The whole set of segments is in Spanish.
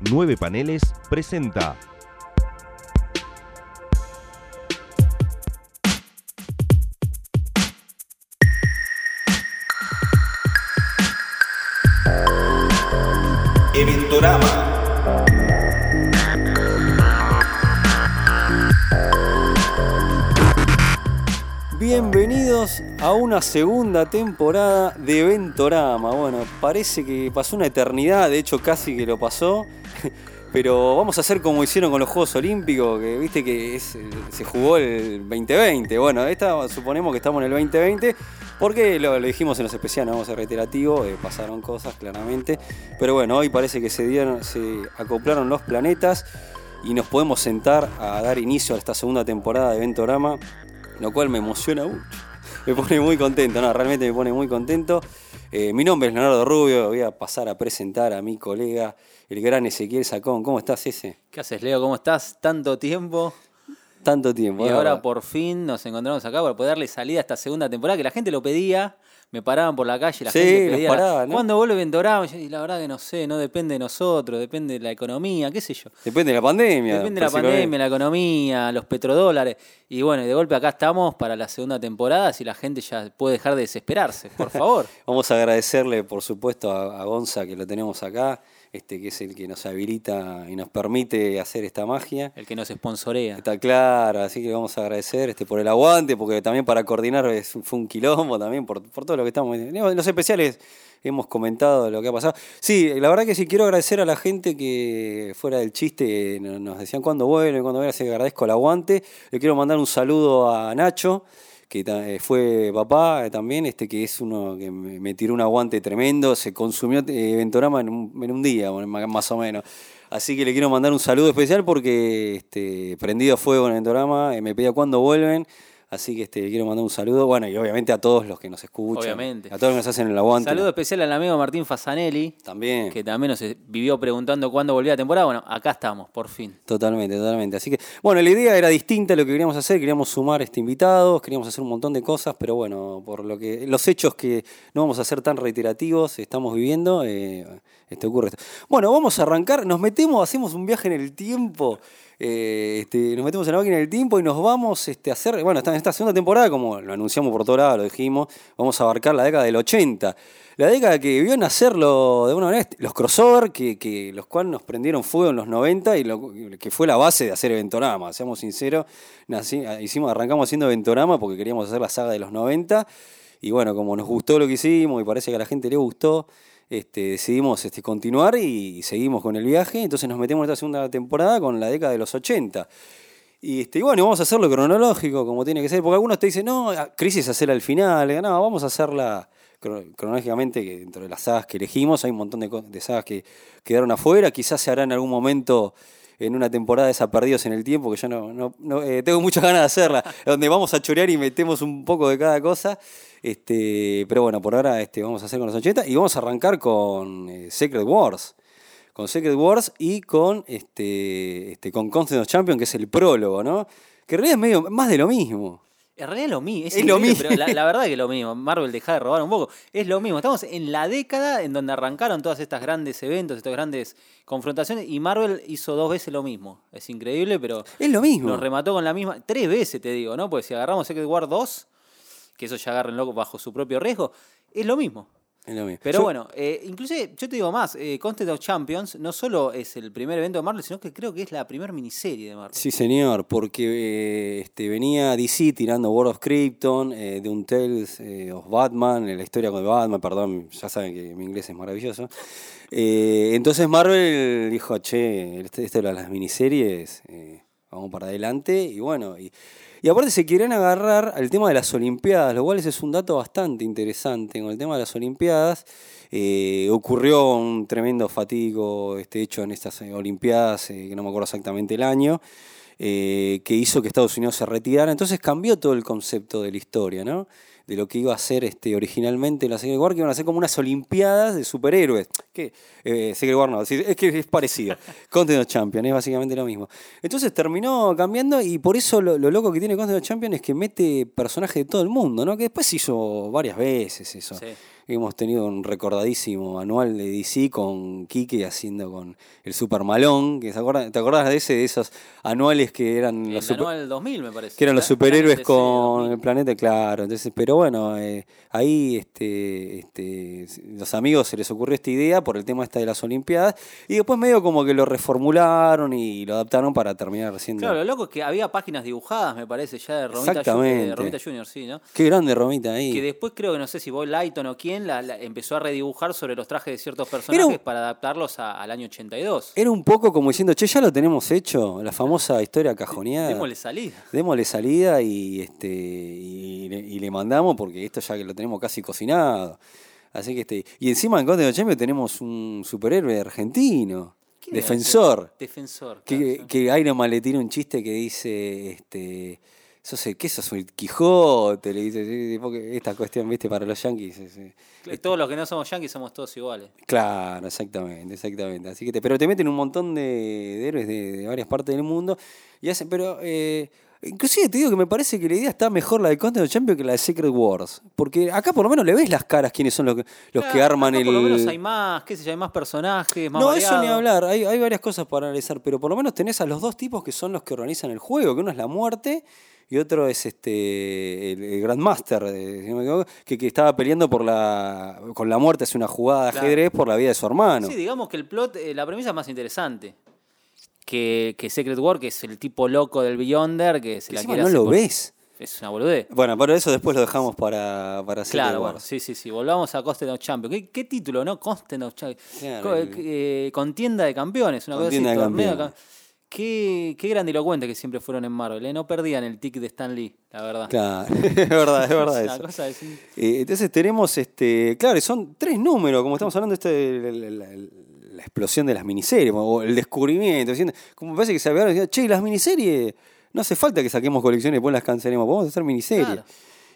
Nueve Paneles presenta. Eventorama. Bienvenidos a una segunda temporada de Ventorama. Bueno, parece que pasó una eternidad, de hecho casi que lo pasó. Pero vamos a hacer como hicieron con los Juegos Olímpicos, que viste que se jugó el 2020. Bueno, esta suponemos que estamos en el 2020, porque lo, lo dijimos en los especiales, no vamos a ser reiterativo, eh, pasaron cosas claramente. Pero bueno, hoy parece que se, dieron, se acoplaron los planetas y nos podemos sentar a dar inicio a esta segunda temporada de Ventorama, lo cual me emociona mucho. Me pone muy contento, no, realmente me pone muy contento. Eh, mi nombre es Leonardo Rubio, voy a pasar a presentar a mi colega, el gran Ezequiel Sacón. ¿Cómo estás, ese? ¿Qué haces, Leo? ¿Cómo estás? Tanto tiempo. Tanto tiempo. Y ahora por fin nos encontramos acá para poder darle salida a esta segunda temporada que la gente lo pedía. Me paraban por la calle la Sí, gente pedía. paraban, ¿no? ¿Cuándo vuelve Ventorama? Y la verdad que no sé, no depende de nosotros, depende de la economía, qué sé yo. Depende de la pandemia. Depende de la pandemia, la economía, los petrodólares. Y bueno, de golpe acá estamos para la segunda temporada, si la gente ya puede dejar de desesperarse, por favor. Vamos a agradecerle, por supuesto, a, a Gonza que lo tenemos acá, este que es el que nos habilita y nos permite hacer esta magia. El que nos sponsorea. Está claro, así que vamos a agradecer este, por el aguante, porque también para coordinar es- fue un quilombo también, por, por todo lo que estamos. En los especiales hemos comentado lo que ha pasado. Sí, la verdad que sí quiero agradecer a la gente que fuera del chiste no- nos decían cuándo vuelve, cuándo vuelve, así que agradezco el aguante. Le quiero mandar un saludo a Nacho, que eh, fue papá eh, también, este que es uno que me, tiró un aguante tremendo, se consumió eh, Ventorama en un, en un día, más o menos. Así que le quiero mandar un saludo especial porque este, prendido fuego en Ventorama, me pedía cuándo vuelven. Así que este, le quiero mandar un saludo. Bueno, y obviamente a todos los que nos escuchan. Obviamente. A todos los que nos hacen el aguante. Saludo especial al amigo Martín Fasanelli, También. que también nos vivió preguntando cuándo volvía la temporada. Bueno, acá estamos, por fin. Totalmente, totalmente. Así que, bueno, la idea era distinta a lo que queríamos hacer, queríamos sumar este invitados, queríamos hacer un montón de cosas, pero bueno, por lo que los hechos que no vamos a ser tan reiterativos estamos viviendo, eh, este ocurre esto. Bueno, vamos a arrancar, nos metemos, hacemos un viaje en el tiempo, eh, este, nos metemos en la máquina del tiempo y nos vamos este, a hacer, bueno, en esta segunda temporada, como lo anunciamos por todos lados, lo dijimos, vamos a abarcar la década del 80. La década que vio nacerlo de este, los crossover, que, los cuales nos prendieron fuego en los 90 y que fue la base de hacer Ventorama, seamos sinceros, hicimos, arrancamos haciendo Ventorama porque queríamos hacer la saga de los 90 y bueno, como nos gustó lo que hicimos y parece que a la gente le gustó, este, decidimos este, continuar y seguimos con el viaje, entonces nos metemos en esta segunda temporada con la década de los 80. Y, este, y bueno, vamos a hacerlo cronológico, como tiene que ser, porque algunos te dicen, no, a- crisis hacer al final, no, vamos a hacerla cro- cronológicamente, que dentro de las sagas que elegimos, hay un montón de, de sagas que quedaron afuera, quizás se hará en algún momento en una temporada de esa Perdidos en el Tiempo, que yo no, eh, tengo muchas ganas de hacerla, donde vamos a chorear y metemos un poco de cada cosa. Este, pero bueno, por ahora este, vamos a hacer con los 80 y vamos a arrancar con eh, Secret Wars con Secret Wars y con este, este con Constant of Champion, que es el prólogo, ¿no? Que en realidad es medio más de lo mismo. En realidad es lo mismo. Es, Es lo mismo. Pero la, la verdad que es lo mismo. Marvel deja de robar un poco. Es lo mismo. Estamos en la década en donde arrancaron todas estas grandes eventos, estas grandes confrontaciones. Y Marvel hizo dos veces lo mismo. Es increíble, pero Es lo mismo. nos remató con la misma. Tres veces, te digo, ¿no? Porque si agarramos Secret War 2, que eso ya agarren loco bajo su propio riesgo, es lo mismo. Es lo mismo. Pero Yo- bueno, eh, inclusive yo te digo más, eh, of Champions no solo es el primer evento de Marvel, sino que creo que es la primera miniserie de Marvel. Sí, señor, porque eh, este, venía DC tirando World of Krypton, eh, de un Tales eh, of Batman, la historia con Batman, perdón, ya saben que mi inglés es maravilloso. Entonces Marvel dijo, che, este- esto de las miniseries, vamos para adelante, y bueno, y, aparte se quieren agarrar al tema de las Olimpiadas, lo cual es un dato bastante interesante. Con el tema de las Olimpiadas, eh, ocurrió un tremendo fatigo este hecho en estas eh, Olimpiadas, eh, que no me acuerdo exactamente el año, que hizo que Estados Unidos se retirara. Entonces cambió todo el concepto de la historia, ¿no? De lo que iba a ser este, originalmente la Secret War, que iban a ser como unas Olimpiadas de superhéroes. Que, eh, Secret War no, es que es parecido. Content of Champion, es básicamente lo mismo. Entonces terminó cambiando y por eso lo, lo loco que tiene Content of Champion es que mete personajes de todo el mundo, ¿no? Que después se hizo varias veces eso. Sí. Hemos tenido un recordadísimo anual de DC con Kike haciendo con el Super Malón, que se acuerdan, ¿te acordás de ese de esos anuales que eran El los super- anual 2000, me parece. que eran los superhéroes con 2000. el planeta, claro. Entonces, pero bueno, eh, ahí este, este, los amigos se les ocurrió esta idea por el tema esta de las Olimpiadas y después medio como que lo reformularon y lo adaptaron para terminar siendo. Claro, lo loco es que había páginas dibujadas, me parece, ya de Romita, Exactamente. de Romita Junior, sí, ¿no? Qué grande Romita ahí. Que después creo que no sé si Boy Lighton o quién la, la empezó a redibujar sobre los trajes de ciertos personajes un- para adaptarlos a- al año 82. Era un poco como diciendo, che, ya lo tenemos hecho, la famosa historia cajoneada. Démosle salida. Démosle salida y, este, y, le, y le mandamos porque esto ya que lo tenemos casi cocinado. Así que este, y encima en Conde de Champions tenemos un superhéroe argentino, ¿Quién era defensor, que, sí. que Iron Man le tira un chiste que dice, este, sos el, ¿qué sos? El Quijote, le dice, esta cuestión, viste, para los yankees. es, eh, Todos los que no somos yankees somos todos iguales. Claro, exactamente, exactamente. Así que te, pero te meten un montón de, de héroes de, de varias partes del mundo y hacen, pero eh, inclusive te digo que me parece que la idea está mejor la de Content of Champions que la de Secret Wars, porque acá por lo menos le ves las caras quiénes son los que, los que arman el. Por lo menos hay más, qué sé yo, hay más personajes, más no, eso ni hablar, hay, hay varias cosas para analizar, pero por lo menos tenés a los dos tipos que son los que organizan el juego, que uno es la muerte y otro es este el, el Grandmaster, eh, que, que estaba peleando por la con la muerte, es una jugada de Claro. ajedrez por la vida de su hermano. Sí, digamos que el plot, eh, la premisa es más interesante. Que, que Secret War, que es el tipo loco del Beyonder, que se la quiere no lo por- ves. Es una boludez. Bueno, pero eso después lo dejamos para, para Secret Claro, bueno, Wars. sí, sí, sí. Volvamos a Constant of Champions. ¿Qué, qué título, no? Constant of Champions. Claro, Co- eh, contienda de campeones, una cosa así. Contienda de torneo de campeones. Qué, qué grandilocuentes que siempre fueron en Marvel. ¿eh? No perdían el tic de Stan Lee, la verdad. Claro, es verdad, es verdad eso. cosa. Eh, entonces tenemos, este, claro, son tres números, como estamos hablando, este, la, la- la- explosión de las miniseries, o el descubrimiento, como parece que se diciendo, che, las miniseries, no hace falta que saquemos colecciones y después las cancelemos, podemos hacer miniseries. Claro.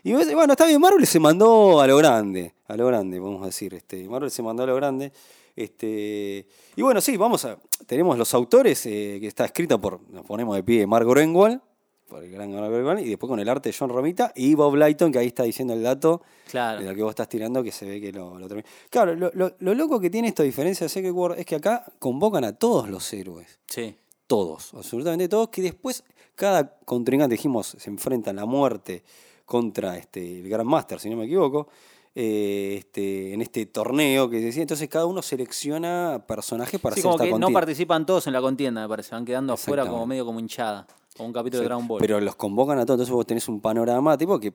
Y bueno, está bien, Marvel se mandó a lo grande, a lo grande, podemos decir, este, Marvel se mandó a lo grande. Este, y bueno, sí, vamos a. Tenemos los autores, eh, que está escrito por, nos ponemos de pie, Mark Greenwald, por el gran Mark Greenwald, y después con el arte de John Romita y Bob Lighton, que ahí está diciendo el dato Claro. de lo que vos estás tirando, que se ve que lo, lo termina. Claro, lo, lo- lo loco que tiene esto, a diferencia de Secret War, es que acá convocan a todos los héroes. Sí. Todos, absolutamente todos, que después cada contrincante, dijimos, se enfrentan a la muerte contra este, el Grand Master, si no me equivoco, eh, este, en este torneo que decía. Entonces cada uno selecciona personajes para Sí, hacer como esta que no contienda. participan todos en la contienda, me parece. Van quedando afuera como medio como hinchada. Como un capítulo Sí, de Dragon Ball. Pero los convocan a todos, entonces vos tenés un panorama tipo que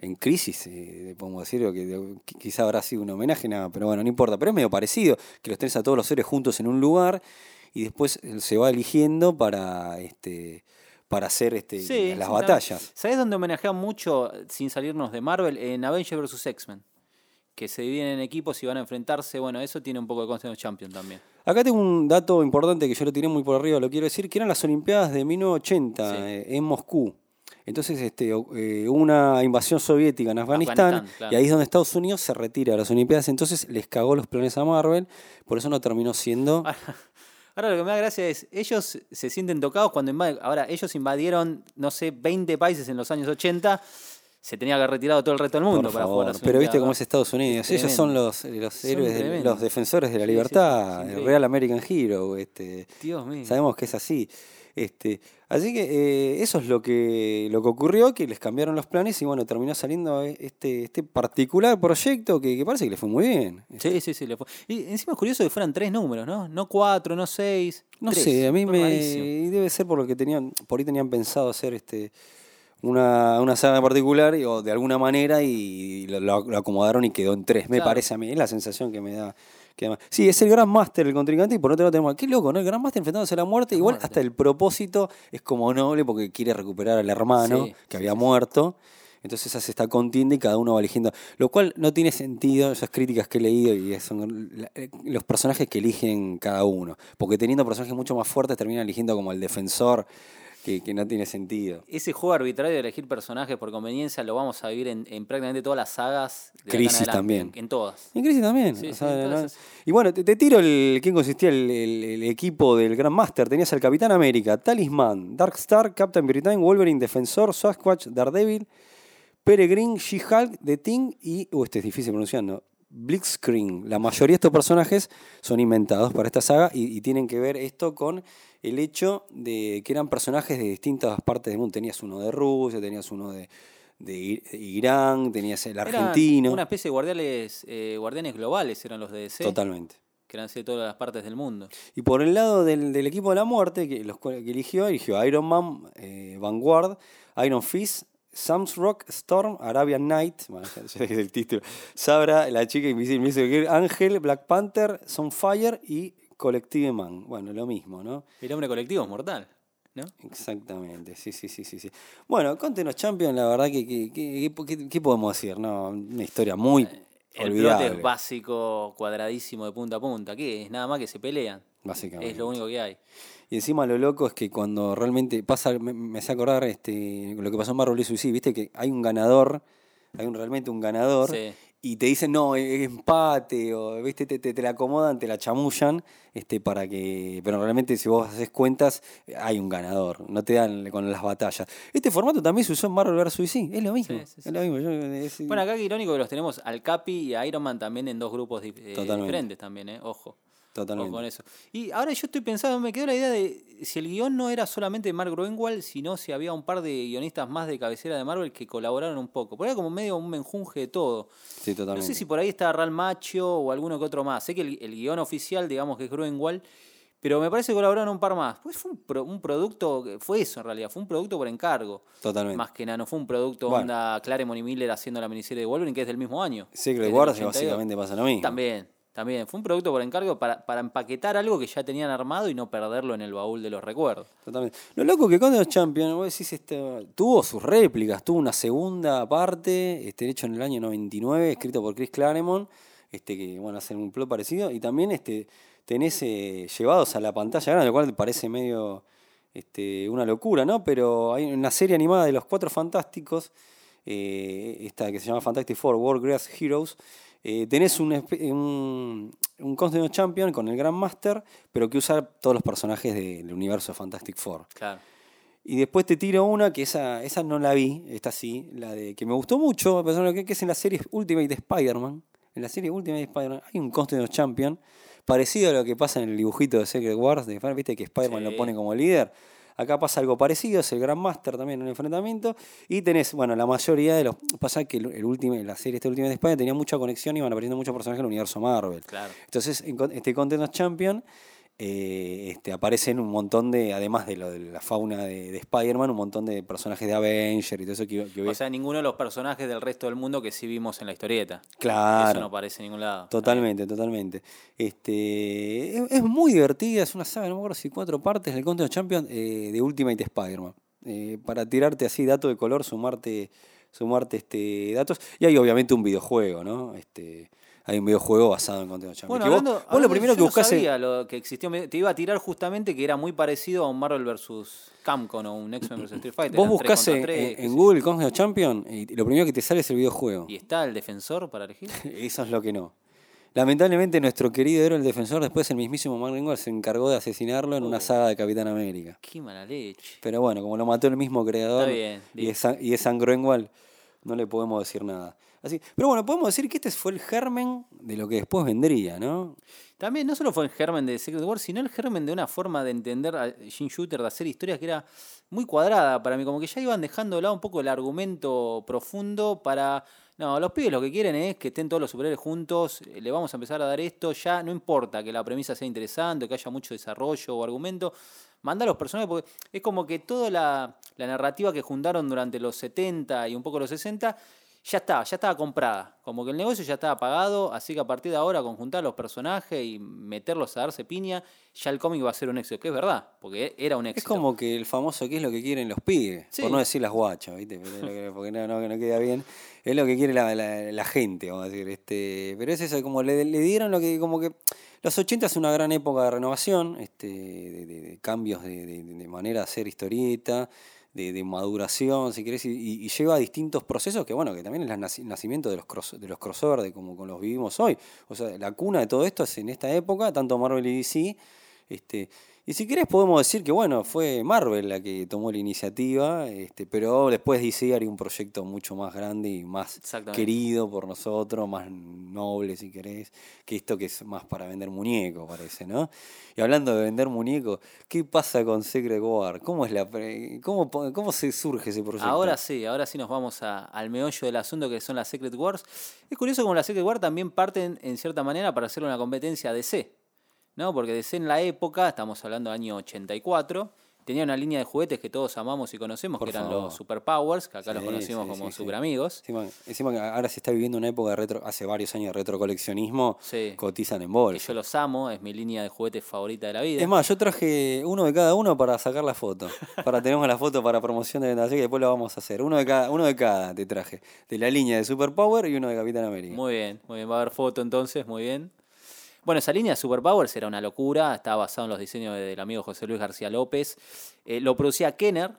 en crisis, eh, podemos decir, o que de- quizá habrá sido un homenaje, nada, pero bueno, no importa, pero es medio parecido, que los tenés a todos los seres juntos en un lugar y después se va eligiendo para este para hacer este, Sí, las batallas. ¿Sabés dónde homenajean mucho, sin salirnos de Marvel? En Avengers vs. X-Men. Que se dividen en equipos y van a enfrentarse. Bueno, eso tiene un poco de Constant of Champion también. Acá tengo un dato importante que yo lo tiré muy por arriba, lo quiero decir, que eran las Olimpiadas de 1980 Sí. eh, en Moscú. Entonces, este, eh, hubo una invasión soviética en Afganistán, Afganistán, claro. y ahí es donde Estados Unidos se retira de las Olimpiadas. Entonces les cagó los planes a Marvel, por eso no terminó siendo. Ahora lo que me da gracia es, ellos se sienten tocados cuando invaden. Ahora, ellos invadieron, no sé, 20 países en los años 80. Se tenía que haber retirado todo el resto del mundo por para favor. jugar Pero viste cómo es Estados Unidos. Ellos son los, los Son héroes, de- los defensores de la Sí, sí, libertad, el. Real American Hero. Este, Dios mío. Sabemos que es así. Este, así que eh, eso es lo que, lo que ocurrió, que les cambiaron los planes y bueno, terminó saliendo eh, este, este particular proyecto que, que parece que le fue muy bien. Sí, sí, sí. le fue. Y encima es curioso que fueran tres números, ¿no? No cuatro, no seis. No tres. sé, a mí me rarísimo. y debe ser por lo que tenían, por ahí tenían pensado hacer este una, una saga en particular y- o de alguna manera y lo, lo- lo acomodaron y quedó en tres. Me Claro. parece a mí, es la sensación que me da. Que sí, es el Gran Master el contrincante y por otro lado tenemos, qué loco, ¿no? El Gran Master enfrentándose a la muerte, La igual muerte. hasta el propósito es como noble porque quiere recuperar al hermano Sí, que había sí, muerto. Entonces hace esta contienda y cada uno va eligiendo. Lo cual no tiene sentido, esas críticas que he leído, y son eh, los personajes que eligen cada uno. Porque teniendo personajes mucho más fuertes terminan eligiendo como el defensor, que, que no tiene sentido. Ese juego arbitrario de elegir personajes por conveniencia lo vamos a vivir en, en prácticamente todas las sagas. de Crisis adelante, también. En, en todas. En Crisis también. Sí, o sí, sea, ¿no? entonces- Y bueno, te, te tiro el, quién consistía el, el- el equipo del Grand Master. Tenías al Capitán América, Talisman, Darkstar, Captain Britain, Wolverine, Defensor, Sasquatch, Daredevil, Peregrine, She-Hulk, The Thing y, uh, este es difícil pronunciando, Blitzkrieg. La mayoría de estos personajes son inventados para esta saga y, y tienen que ver esto con el hecho de que eran personajes de distintas partes del mundo. Tenías uno de Rusia, tenías uno de, de Irán, tenías el Eran argentino. Una especie de guardianes, eh, guardianes globales eran los de DC. Totalmente. Que eran de todas las partes del mundo. Y por el lado del, del equipo de la muerte, que, los que eligió, eligió Iron Man, eh, Vanguard, Iron Fist, Sam's Rock, Storm, Arabian Knight, bueno, el título, Sabra, la chica invisible, Girl, Ángel, Black Panther, Sunfire y Collective Man. Bueno, lo mismo, ¿no? El hombre colectivo es mortal, ¿no? Exactamente, sí, sí, sí, sí. sí. Bueno, Contenos Champion, la verdad que, que, que- que- ¿qué podemos decir? No, una historia muy El plot olvidable, es básico, cuadradísimo de punta a punta. ¿Qué? Es nada más que se pelean. básicamente. Es lo único que hay. Y encima lo loco es que cuando realmente pasa, me, me hace acordar este, lo que pasó en Marvel vs. DC, viste que hay un ganador, hay un, realmente un ganador, Sí. y te dicen, no, es empate, o viste, te, te, te la acomodan, te la chamullan, este, para que. Pero realmente si vos haces cuentas, hay un ganador, no te dan con las batallas. Este formato también se usó en Marvel vs. DC, es lo mismo. Sí, sí, sí. Es lo mismo. yo- es- Bueno, acá que irónico que los tenemos al Capi y a Iron Man también en dos grupos dif- eh, Totalmente. diferentes también, ¿eh? Ojo. Totalmente. Con eso. Y ahora yo estoy pensando, me quedó la idea de si el guion no era solamente de Mark Gruenwald, sino si había un par de guionistas más de cabecera de Marvel que colaboraron un poco. Porque era como medio un menjunje de todo. Sí, No totalmente. sé si por ahí está Ral Macho o alguno que otro más. Sé que el, el guion oficial, digamos que es Gruenwald, pero me parece que colaboraron un par más. Pues fue un, pro- un producto, fue eso en realidad, fue un producto por encargo. Totalmente. Más que nada, no fue un producto Bueno. onda Claremont y Miller haciendo la miniserie de Wolverine, que es del mismo año. Secret Wars 82. básicamente pasa lo mismo. También, también. Fue un producto por encargo para, para empaquetar algo que ya tenían armado y no perderlo en el baúl de los recuerdos. Totalmente. Lo loco que Conde Champion, vos decís, este, tuvo sus réplicas, tuvo una segunda parte, este, hecho en el año 99, escrito por Chris Claremont, este, que bueno, hacen un plot parecido, y también este, tenés eh, llevados a la pantalla lo cual parece medio este, una locura, ¿no? Pero hay una serie animada de los Cuatro Fantásticos, eh, esta que se llama Fantastic Four, World Greatest Heroes, eh, tenés un, un, un Constantine Champion con el Grandmaster, pero que usa todos los personajes del universo de Fantastic Four. Claro. Y después te tiro una que esa, esa no la vi, esta sí, la de que me gustó mucho, a pesar de que, que es en la serie Ultimate de Spider-Man. En la serie Ultimate de Spider-Man hay un Constantine Champion, parecido a lo que pasa en el dibujito de Secret Wars, de, viste que Spider-Man Sí. lo pone como líder. Acá pasa algo parecido, es el Grandmaster también en el enfrentamiento. Y tenés, bueno, la mayoría de los. Pasa que el, el último, la serie este Ultimate de Spider tenía mucha conexión y iban apareciendo muchos personajes del universo Marvel. Claro. Entonces, en este Champion eh, este, aparecen un montón de, además de lo de la fauna de, de Spider-Man, un montón de personajes de Avenger y todo eso que, que O sea, ninguno de los personajes del resto del mundo que sí vimos en la historieta. Claro. Eso no aparece en ningún lado. Totalmente, totalmente. Este, es, es muy divertida, es una saga, no me acuerdo si cuatro partes, del Contender Champion eh, de Ultimate Spider-Man. Eh, para tirarte así dato de color, sumarte, sumarte este, datos. Y hay obviamente un videojuego, ¿no? Este, hay un videojuego basado en Contender Champion. Bueno, vos- hablando, vos, lo primero yo que no buscás es- lo que existió. Te iba a tirar justamente que era muy parecido a un Marvel vs. Capcom o un X-Men vs. Street Fighter. Vos buscás contra en, tres, en- Google Contender Champion y lo primero que te sale es el videojuego. ¿Y está el defensor para elegir? Eso es lo que no. Lamentablemente nuestro querido héroe el defensor, después el mismísimo Mark se encargó de asesinarlo en una Oh. saga de Capitán América. Qué mala leche. Pero bueno, como lo mató el mismo creador Está bien, y, es, y es Sam Greenwald, no le podemos decir nada. Pero bueno, podemos decir que este fue el germen de lo que después vendría, ¿no? También no solo fue el germen de Secret Wars, sino el germen de una forma de entender a Jim Shooter, de hacer historias que era muy cuadrada para mí, como que ya iban dejando de lado un poco el argumento profundo para... No, los pibes lo que quieren es que estén todos los superhéroes juntos, eh, le vamos a empezar a dar esto, ya no importa que la premisa sea interesante, que haya mucho desarrollo o argumento, manda a los personajes, porque es como que toda la, la narrativa que juntaron durante los 70 y un poco los 60 ya estaba, ya estaba comprada. Como que el negocio ya estaba pagado, así que a partir de ahora, con juntar los personajes y meterlos a darse piña, ya el cómic va a ser un éxito, que es verdad, porque era un éxito. Es como que el famoso qué es lo que quieren los pibes, Sí. por no decir las guachas, ¿viste? Porque no, no, no queda bien. Es lo que quiere la, la- la gente, vamos a decir. Este, pero es eso, como le, le dieron lo que, como que los 80 es una gran época de renovación, este, de, de- de cambios de, de- de manera de hacer historieta, de, maduración, si querés, y, lleva a distintos procesos que, bueno, que también es el naci- nacimiento de los, cross, de los crossover, de como, como los vivimos hoy. O sea, la cuna de todo esto es en esta época, tanto Marvel y DC, este, Y si querés podemos decir que bueno, fue Marvel la que tomó la iniciativa, este, pero después DC haría un proyecto mucho más grande y más querido por nosotros, más noble si querés, que esto que es más para vender muñecos, parece, ¿no? Y hablando de vender muñecos, ¿qué pasa con Secret War? ¿Cómo es la pre- cómo, cómo se surge ese proyecto? Ahora sí, ahora sí nos vamos a- al meollo del asunto que son las Secret Wars. Es curioso como las Secret Wars también parten en cierta manera para hacer una competencia a DC. ¿No? Porque DC en la época, estamos hablando del año 84, tenía una línea de juguetes que todos amamos y conocemos, Por que eran favor. los Superpowers, que acá los conocimos sí, como sí, sí. super amigos. Encima, encima que ahora se está viviendo una época de retro, hace varios años de retrocoleccionismo, Sí. cotizan en bolsa. yo los amo, es mi línea de juguetes favorita de la vida. Es más, yo traje uno de cada uno para sacar la foto. Para tenemos la foto para promoción de así que después lo vamos a hacer. Uno de cada, uno de cada te traje. De la línea de Superpower y uno de Capitán América. Muy bien, muy bien, va a haber foto entonces, muy bien. Bueno, esa línea de Superpowers era una locura, estaba basado en los diseños del amigo José Luis García López. Eh, lo producía Kenner,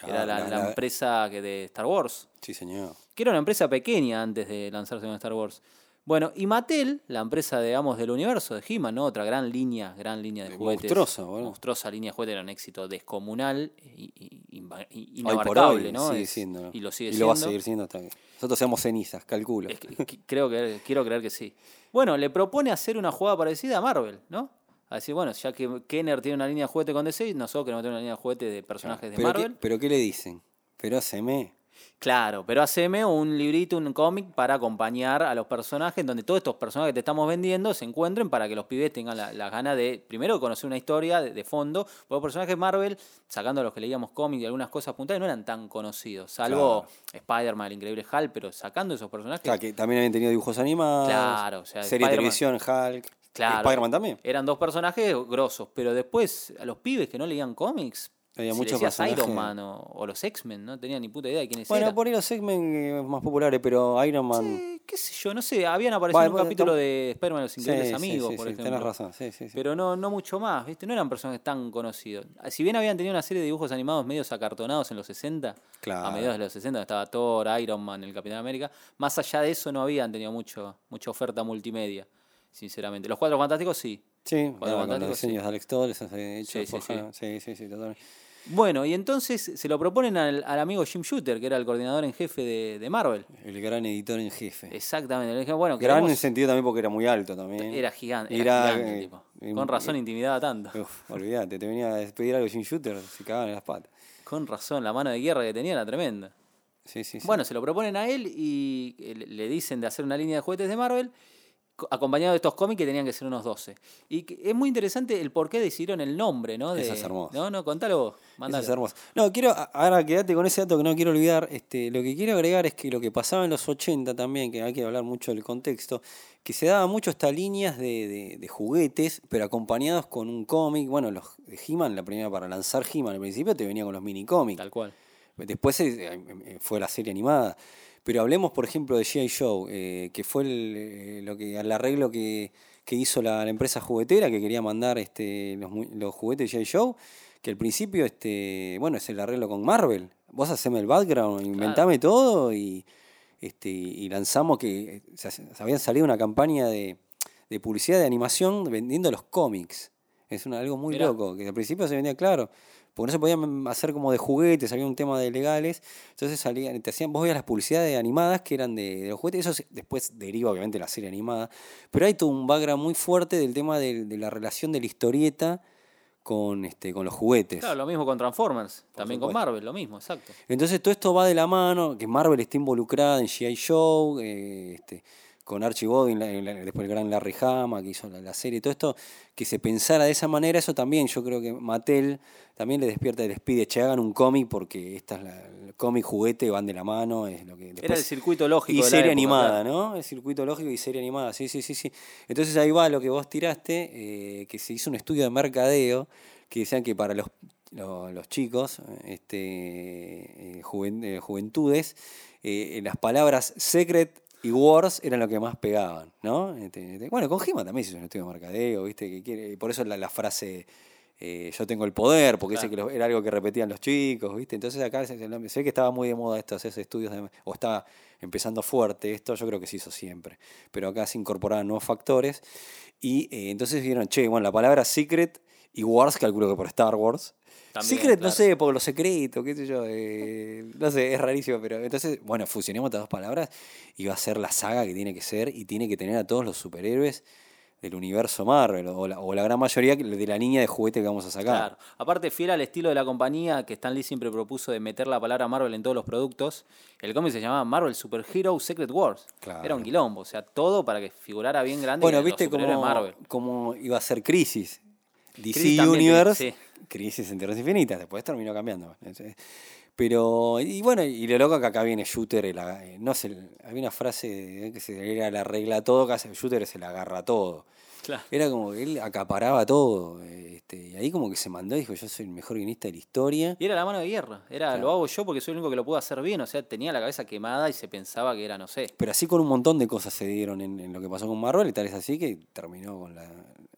que era Ah, la, la- la la- empresa que de Star Wars, Sí, señor. que era una empresa pequeña antes de lanzarse con Star Wars. Bueno, y Mattel, la empresa, digamos, del universo de He-Man, ¿no? Otra gran línea, gran línea de juguetes. monstruosa, boludo. Monstruosa línea de juguetes, era un éxito descomunal y, y- y- inabarcable, hoy ¿no? sigue. Y lo sigue y siendo. lo va a seguir siendo hasta que nosotros seamos cenizas, calculo. Es que- que- creo que quiero creer que sí. Bueno, le propone hacer una jugada parecida a Marvel, ¿no? A decir, bueno, ya que Kenner tiene una línea de juguete con DC, nosotros queremos tener una línea de juguete de personajes de Marvel. ¿qué, pero ¿qué le dicen? Pero haceme. Claro, pero haceme un librito, un cómic para acompañar a los personajes, donde todos estos personajes que te estamos vendiendo se encuentren para que los pibes tengan la, la gana de, primero, conocer una historia de, de fondo. Porque los personajes Marvel, sacando a los que leíamos cómics y algunas cosas puntuales, no eran tan conocidos, salvo Spider-Man, el increíble Hulk, pero sacando esos personajes. Claro, que también habían tenido dibujos animados. Claro, o sea, serie de televisión, Hulk. Claro. Spider-Man también. Eran dos personajes grosos, pero después a los pibes que no leían cómics, Había si muchos decías. Iron Man o, o los X-Men, no tenían ni puta idea de quiénes Bueno, eran. por ahí los X-Men eh, más populares, pero Iron Man. Qué sé yo, no sé, habían aparecido en un bueno, capítulo tam- de Spider-Man los Increíbles Sí, Amigos, sí, por sí, ejemplo. Tenés razón, sí. Pero no, no mucho más, ¿viste? No eran personajes tan conocidos. Si bien habían tenido una serie de dibujos animados medios acartonados en los 60, Claro. a mediados de los 60 estaba Thor, Iron Man, el Capitán América, más allá de eso no habían tenido mucho, mucha oferta multimedia, sinceramente. Los Cuatro Fantásticos sí. Sí, bueno, con los diseños de Alex Todd, hechos Sí, sí, sí, sí, totalmente. Bueno, y entonces se lo proponen al, al amigo Jim Shooter, que era el coordinador en jefe de, de Marvel. El gran editor en jefe. Exactamente. Bueno, gran en sentido también porque era muy alto también. Era gigante, Era, era gigante eh, tipo. eh, Con razón eh, intimidaba tanto. Uf, olvídate, te venía a despedir algo sin shooter, se cagaban en las patas. Con razón, la mano de guerra que tenía era tremenda. Sí, sí, sí. Bueno, se lo proponen a él y le- dicen de hacer una línea de juguetes de Marvel, acompañado de estos cómics que tenían que ser unos 12. Y que es muy interesante el por qué decidieron el nombre, ¿no? De, Eso es hermoso. No, no, contalo vos. Eso es hermoso. No, quiero, ahora quédate con ese dato que no quiero olvidar. Este, lo que quiero agregar es que lo que pasaba en los 80 también, que hay que hablar mucho del contexto, que se daba mucho estas líneas de, de- de juguetes, pero acompañados con un cómic. Bueno, los de He-Man, la primera para lanzar He-Man al principio te venía con los mini cómics. Tal cual. Después eh, eh, fue la serie animada. Pero hablemos, por ejemplo, de G.I. Joe, eh, que fue el, eh, lo que, el arreglo que, que hizo la, la empresa juguetera que quería mandar este, los, los juguetes de G.I. Joe, que al principio, este, bueno, es el arreglo con Marvel. Vos haceme el background, inventame todo y, este, y lanzamos que eh, habían salido una campaña de, de publicidad de animación vendiendo los cómics. Es una, algo muy Mirá. loco, que al principio se vendía claro. Porque no se podían hacer como de juguetes, había un tema de legales. Entonces salían, te hacían, vos veías las publicidades animadas que eran de, de los juguetes, eso después deriva obviamente de la serie animada. Pero hay todo un background muy fuerte del tema de, de la relación de la historieta con, este, con los juguetes. Claro, lo mismo con Transformers, también con. Marvel, lo mismo, exacto. Entonces todo esto va de la mano, que Marvel está involucrada en G.I. Eh, este, con Archie Bodin, después el gran Larry Hama, que hizo la, la serie, todo esto, que se pensara de esa manera, eso también yo creo que Mattel también le despierta y les pide, che, hagan un cómic porque esta es la, el cómic juguete van de la mano, es lo que Era el circuito lógico. y de serie época, animada. ¿no? El circuito lógico y serie animada, sí, sí, sí, sí. Entonces ahí va lo que vos tiraste, eh, que se hizo un estudio de mercadeo que decían que para los, lo- los chicos, este, eh, juven- eh, juventudes, eh, las palabras secret y wars eran lo que más pegaban, ¿no? Este, este, bueno, con Gima también se hizo un estudio de mercadeo, ¿viste? Que quiere, por eso la, la frase... eh, yo tengo el poder, porque ese que lo- era algo que repetían los chicos, ¿viste? Entonces acá se, ve que estaba muy de moda esto, hacer estudios, de- o estaba empezando fuerte esto, yo creo que se hizo siempre, pero acá se incorporaban nuevos factores y eh, entonces dijeron, che, bueno, la palabra secret Y Wars, calculo que por Star Wars. También, Secret, no sé, por lo secreto, qué sé yo. eh, no sé, es rarísimo, pero entonces, bueno, fusionemos estas dos palabras y va a ser la saga que tiene que ser y tiene que tener a todos los superhéroes del universo Marvel o la, o la gran mayoría de la línea de juguete que vamos a sacar. Claro. Aparte, fiel al estilo de la compañía que Stan Lee siempre propuso de meter la palabra Marvel en todos los productos, el cómic se llamaba Marvel Super Hero Secret Wars. Claro. Era un quilombo, o sea, todo para que figurara bien grande. Bueno, viste cómo, Marvel. cómo iba a ser Crisis. DC Crisis también, Universe, sí. Crisis en Tierras Infinitas, después terminó cambiando. Pero, y bueno, y lo loco que acá viene Shooter, el eh, no sé, había una frase que se era la regla todo, que hace Shooter se la agarra todo. Claro. Era como que él acaparaba todo. Este, y ahí como que se mandó y dijo, yo soy el mejor guionista de la historia. Y era la mano de guerra. Era, Claro. lo hago yo porque soy el único que lo puedo hacer bien. O sea, tenía la cabeza quemada y se pensaba que era, no sé. Pero así con un montón de cosas se dieron en, en lo que pasó con Marvel, y tal es así que terminó con la.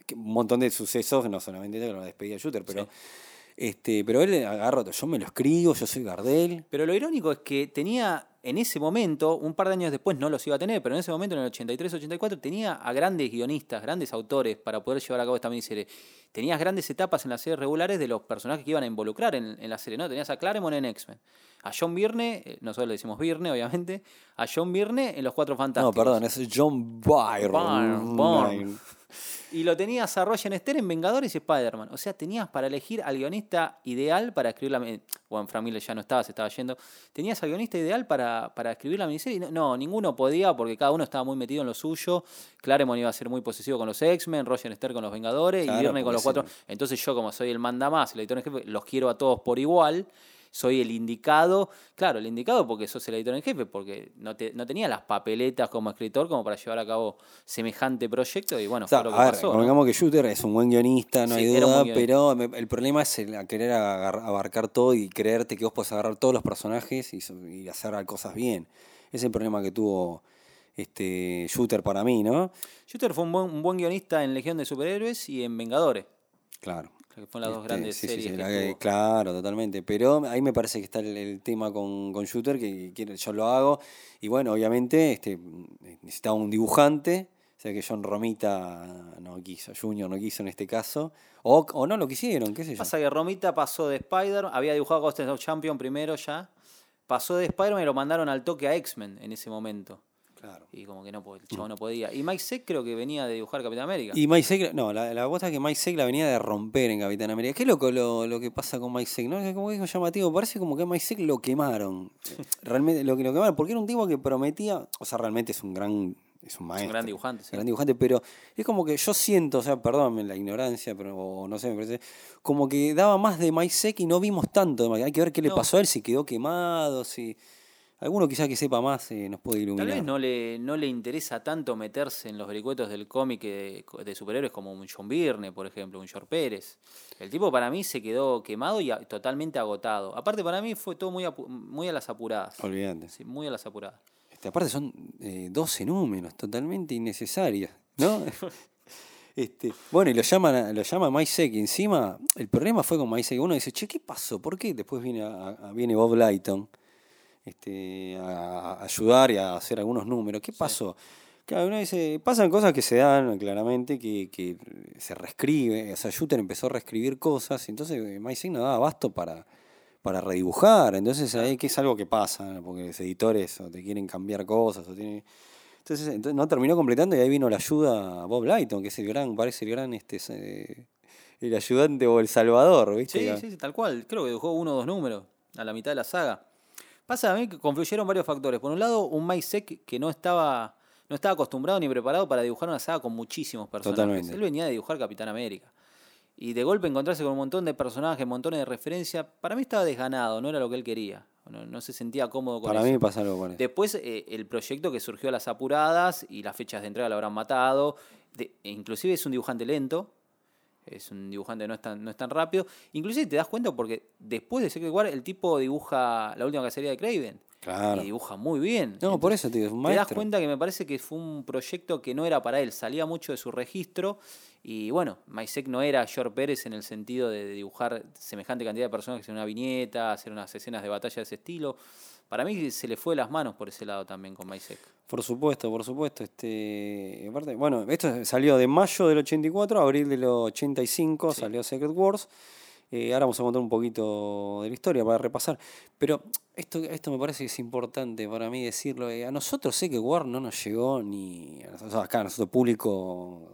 que un montón de sucesos, no solamente lo despedía Shooter, pero. Sí. Este, pero él agarró, yo me lo escribo, yo soy Gardel. Pero lo irónico es que tenía en ese momento, un par de años después no los iba a tener, pero en ese momento, en el 83-84, tenía a grandes guionistas, grandes autores para poder llevar a cabo esta miniserie. Tenías grandes etapas en las series regulares de los personajes que iban a involucrar en, en la serie, ¿no? Tenías a Claremont en X-Men, a John Byrne, eh, nosotros le decimos Byrne, obviamente, a John Byrne en Los Cuatro No, Fantásticos. perdón, es John Byrne. Y lo tenías a Roger Esther en Vengadores y Spider-Man. O sea, tenías para elegir al guionista ideal para escribir la... Bueno, Frank Miller ya no estaba, se estaba yendo. Tenías al guionista ideal para, para escribir la miniserie. No, no, ninguno podía porque cada uno estaba muy metido en lo suyo. Claremont iba a ser muy posesivo con los X-Men, Roger Esther con los Vengadores Claro, y Viernes con los cuatro. Entonces yo, como soy el manda más, el editor en jefe, los quiero a todos por igual. Soy el indicado, claro, el indicado porque sos el editor en jefe, porque no, te, no tenía las papeletas como escritor como para llevar a cabo semejante proyecto y bueno, O sea, fue lo que a ver, pasó. ¿no? que Shooter es un buen guionista, no Sí, hay duda, pero el problema es el querer abarcar todo y creerte que vos podés agarrar todos los personajes y, y hacer cosas bien. Ese es el problema que tuvo este Shooter para mí, ¿no? Shooter fue un buen, un buen guionista en Legión de Superhéroes y en Vengadores, Claro. Que fueron las dos Este, grandes sí, series sí, que la tuvo. claro, totalmente. Pero ahí me parece que está el, el tema con, con Shooter, que yo lo hago. Y bueno, obviamente este, necesitaba un dibujante. O sea que John Romita no quiso, Junior no quiso en este caso. O, o no lo quisieron, qué sé yo. Pasa que Romita pasó de Spider, había dibujado Ghost of Champion primero ya, pasó de Spider-Man y lo mandaron al toque a X-Men en ese momento. Claro. Y como que no, el chabón no podía. Y Mike Zeck creo que venía de dibujar Capitán América. Y Mike Segla, no, la, la cosa es que Mike Segla venía de romper en Capitán América. Qué loco lo, lo que pasa con Mike Segla, ¿no? Es como que es llamativo, parece como que a Mike Segla lo quemaron. Realmente lo lo quemaron, porque era un tipo que prometía, o sea, realmente es un gran, es un maestro. gran dibujante, sí. Gran dibujante, pero es como que yo siento, o sea, perdóname la ignorancia, pero o no sé, me parece, como que daba más de Mike Segla y no vimos tanto de. Hay que ver qué le No. pasó a él, si quedó quemado, si... Alguno quizá que sepa más eh, nos puede Tal iluminar. vez no le, no le interesa tanto meterse en los vericuetos del cómic de, de superhéroes como un John Byrne, por ejemplo, un George Pérez. El tipo para mí se quedó quemado y a- totalmente agotado. Aparte para mí fue todo muy, apu- muy a las apuradas. Olvídate. Sí, muy a las apuradas. Este, aparte son eh, 12 números, totalmente innecesarios, ¿no? este, bueno, y lo llaman a- lo llama y encima, el problema fue con Zeck. Uno dice, che, ¿qué pasó? ¿Por qué? Después viene, a- a- viene Bob Lighton este, a, ayudar y a hacer algunos números. ¿Qué pasó? Claro, uno dice, pasan cosas que se dan claramente, que, que se reescribe. O sea, Shooter empezó a reescribir cosas, y entonces eh, Zeck no daba abasto para, para redibujar. Entonces ahí que es algo que pasa, porque los editores o te quieren cambiar cosas o tienen... Entonces, entonces no terminó completando y ahí vino la ayuda a Bob Lighton, que es el gran, parece el gran este el ayudante o el salvador, ¿viste? Sí, sí, sí, tal cual. Creo que dibujó uno o dos números a la mitad de la saga. Pasa a mí que confluyeron varios factores. Por un lado, un Mike Zeck que no estaba, no estaba acostumbrado ni preparado para dibujar una saga con muchísimos personajes. Totalmente. Él venía de dibujar Capitán América. Y de golpe encontrarse con un montón de personajes, montones de referencias, para mí estaba desganado, no era lo que él quería. No, no se sentía cómodo con Para eso. mí pasa algo con eso. Después, eh, el proyecto que surgió a las apuradas y las fechas de entrega lo habrán matado. De- e inclusive es un dibujante lento. Es un dibujante no es tan, no es tan rápido. Inclusive te das cuenta porque después de Secret War el tipo dibuja la última cacería de Craven. Claro. Y dibuja muy bien. No, por eso, tío, es un Te das maestro. cuenta que me parece que fue un proyecto que no era para él, salía mucho de su registro y bueno, Maisek no era George Pérez en el sentido de dibujar semejante cantidad de personajes en una viñeta, hacer unas escenas de batalla de ese estilo. Para mí se le fue de las manos por ese lado también con Maisek. Por supuesto, por supuesto. Este, aparte, bueno, esto salió de mayo del 84 a abril del 85, Sí. salió Secret Wars. Eh, ahora vamos a contar un poquito de la historia para repasar. Pero esto, esto me parece que es importante para mí decirlo. eh, a nosotros Secret Wars no nos llegó ni. a nosotros acá, a nosotros público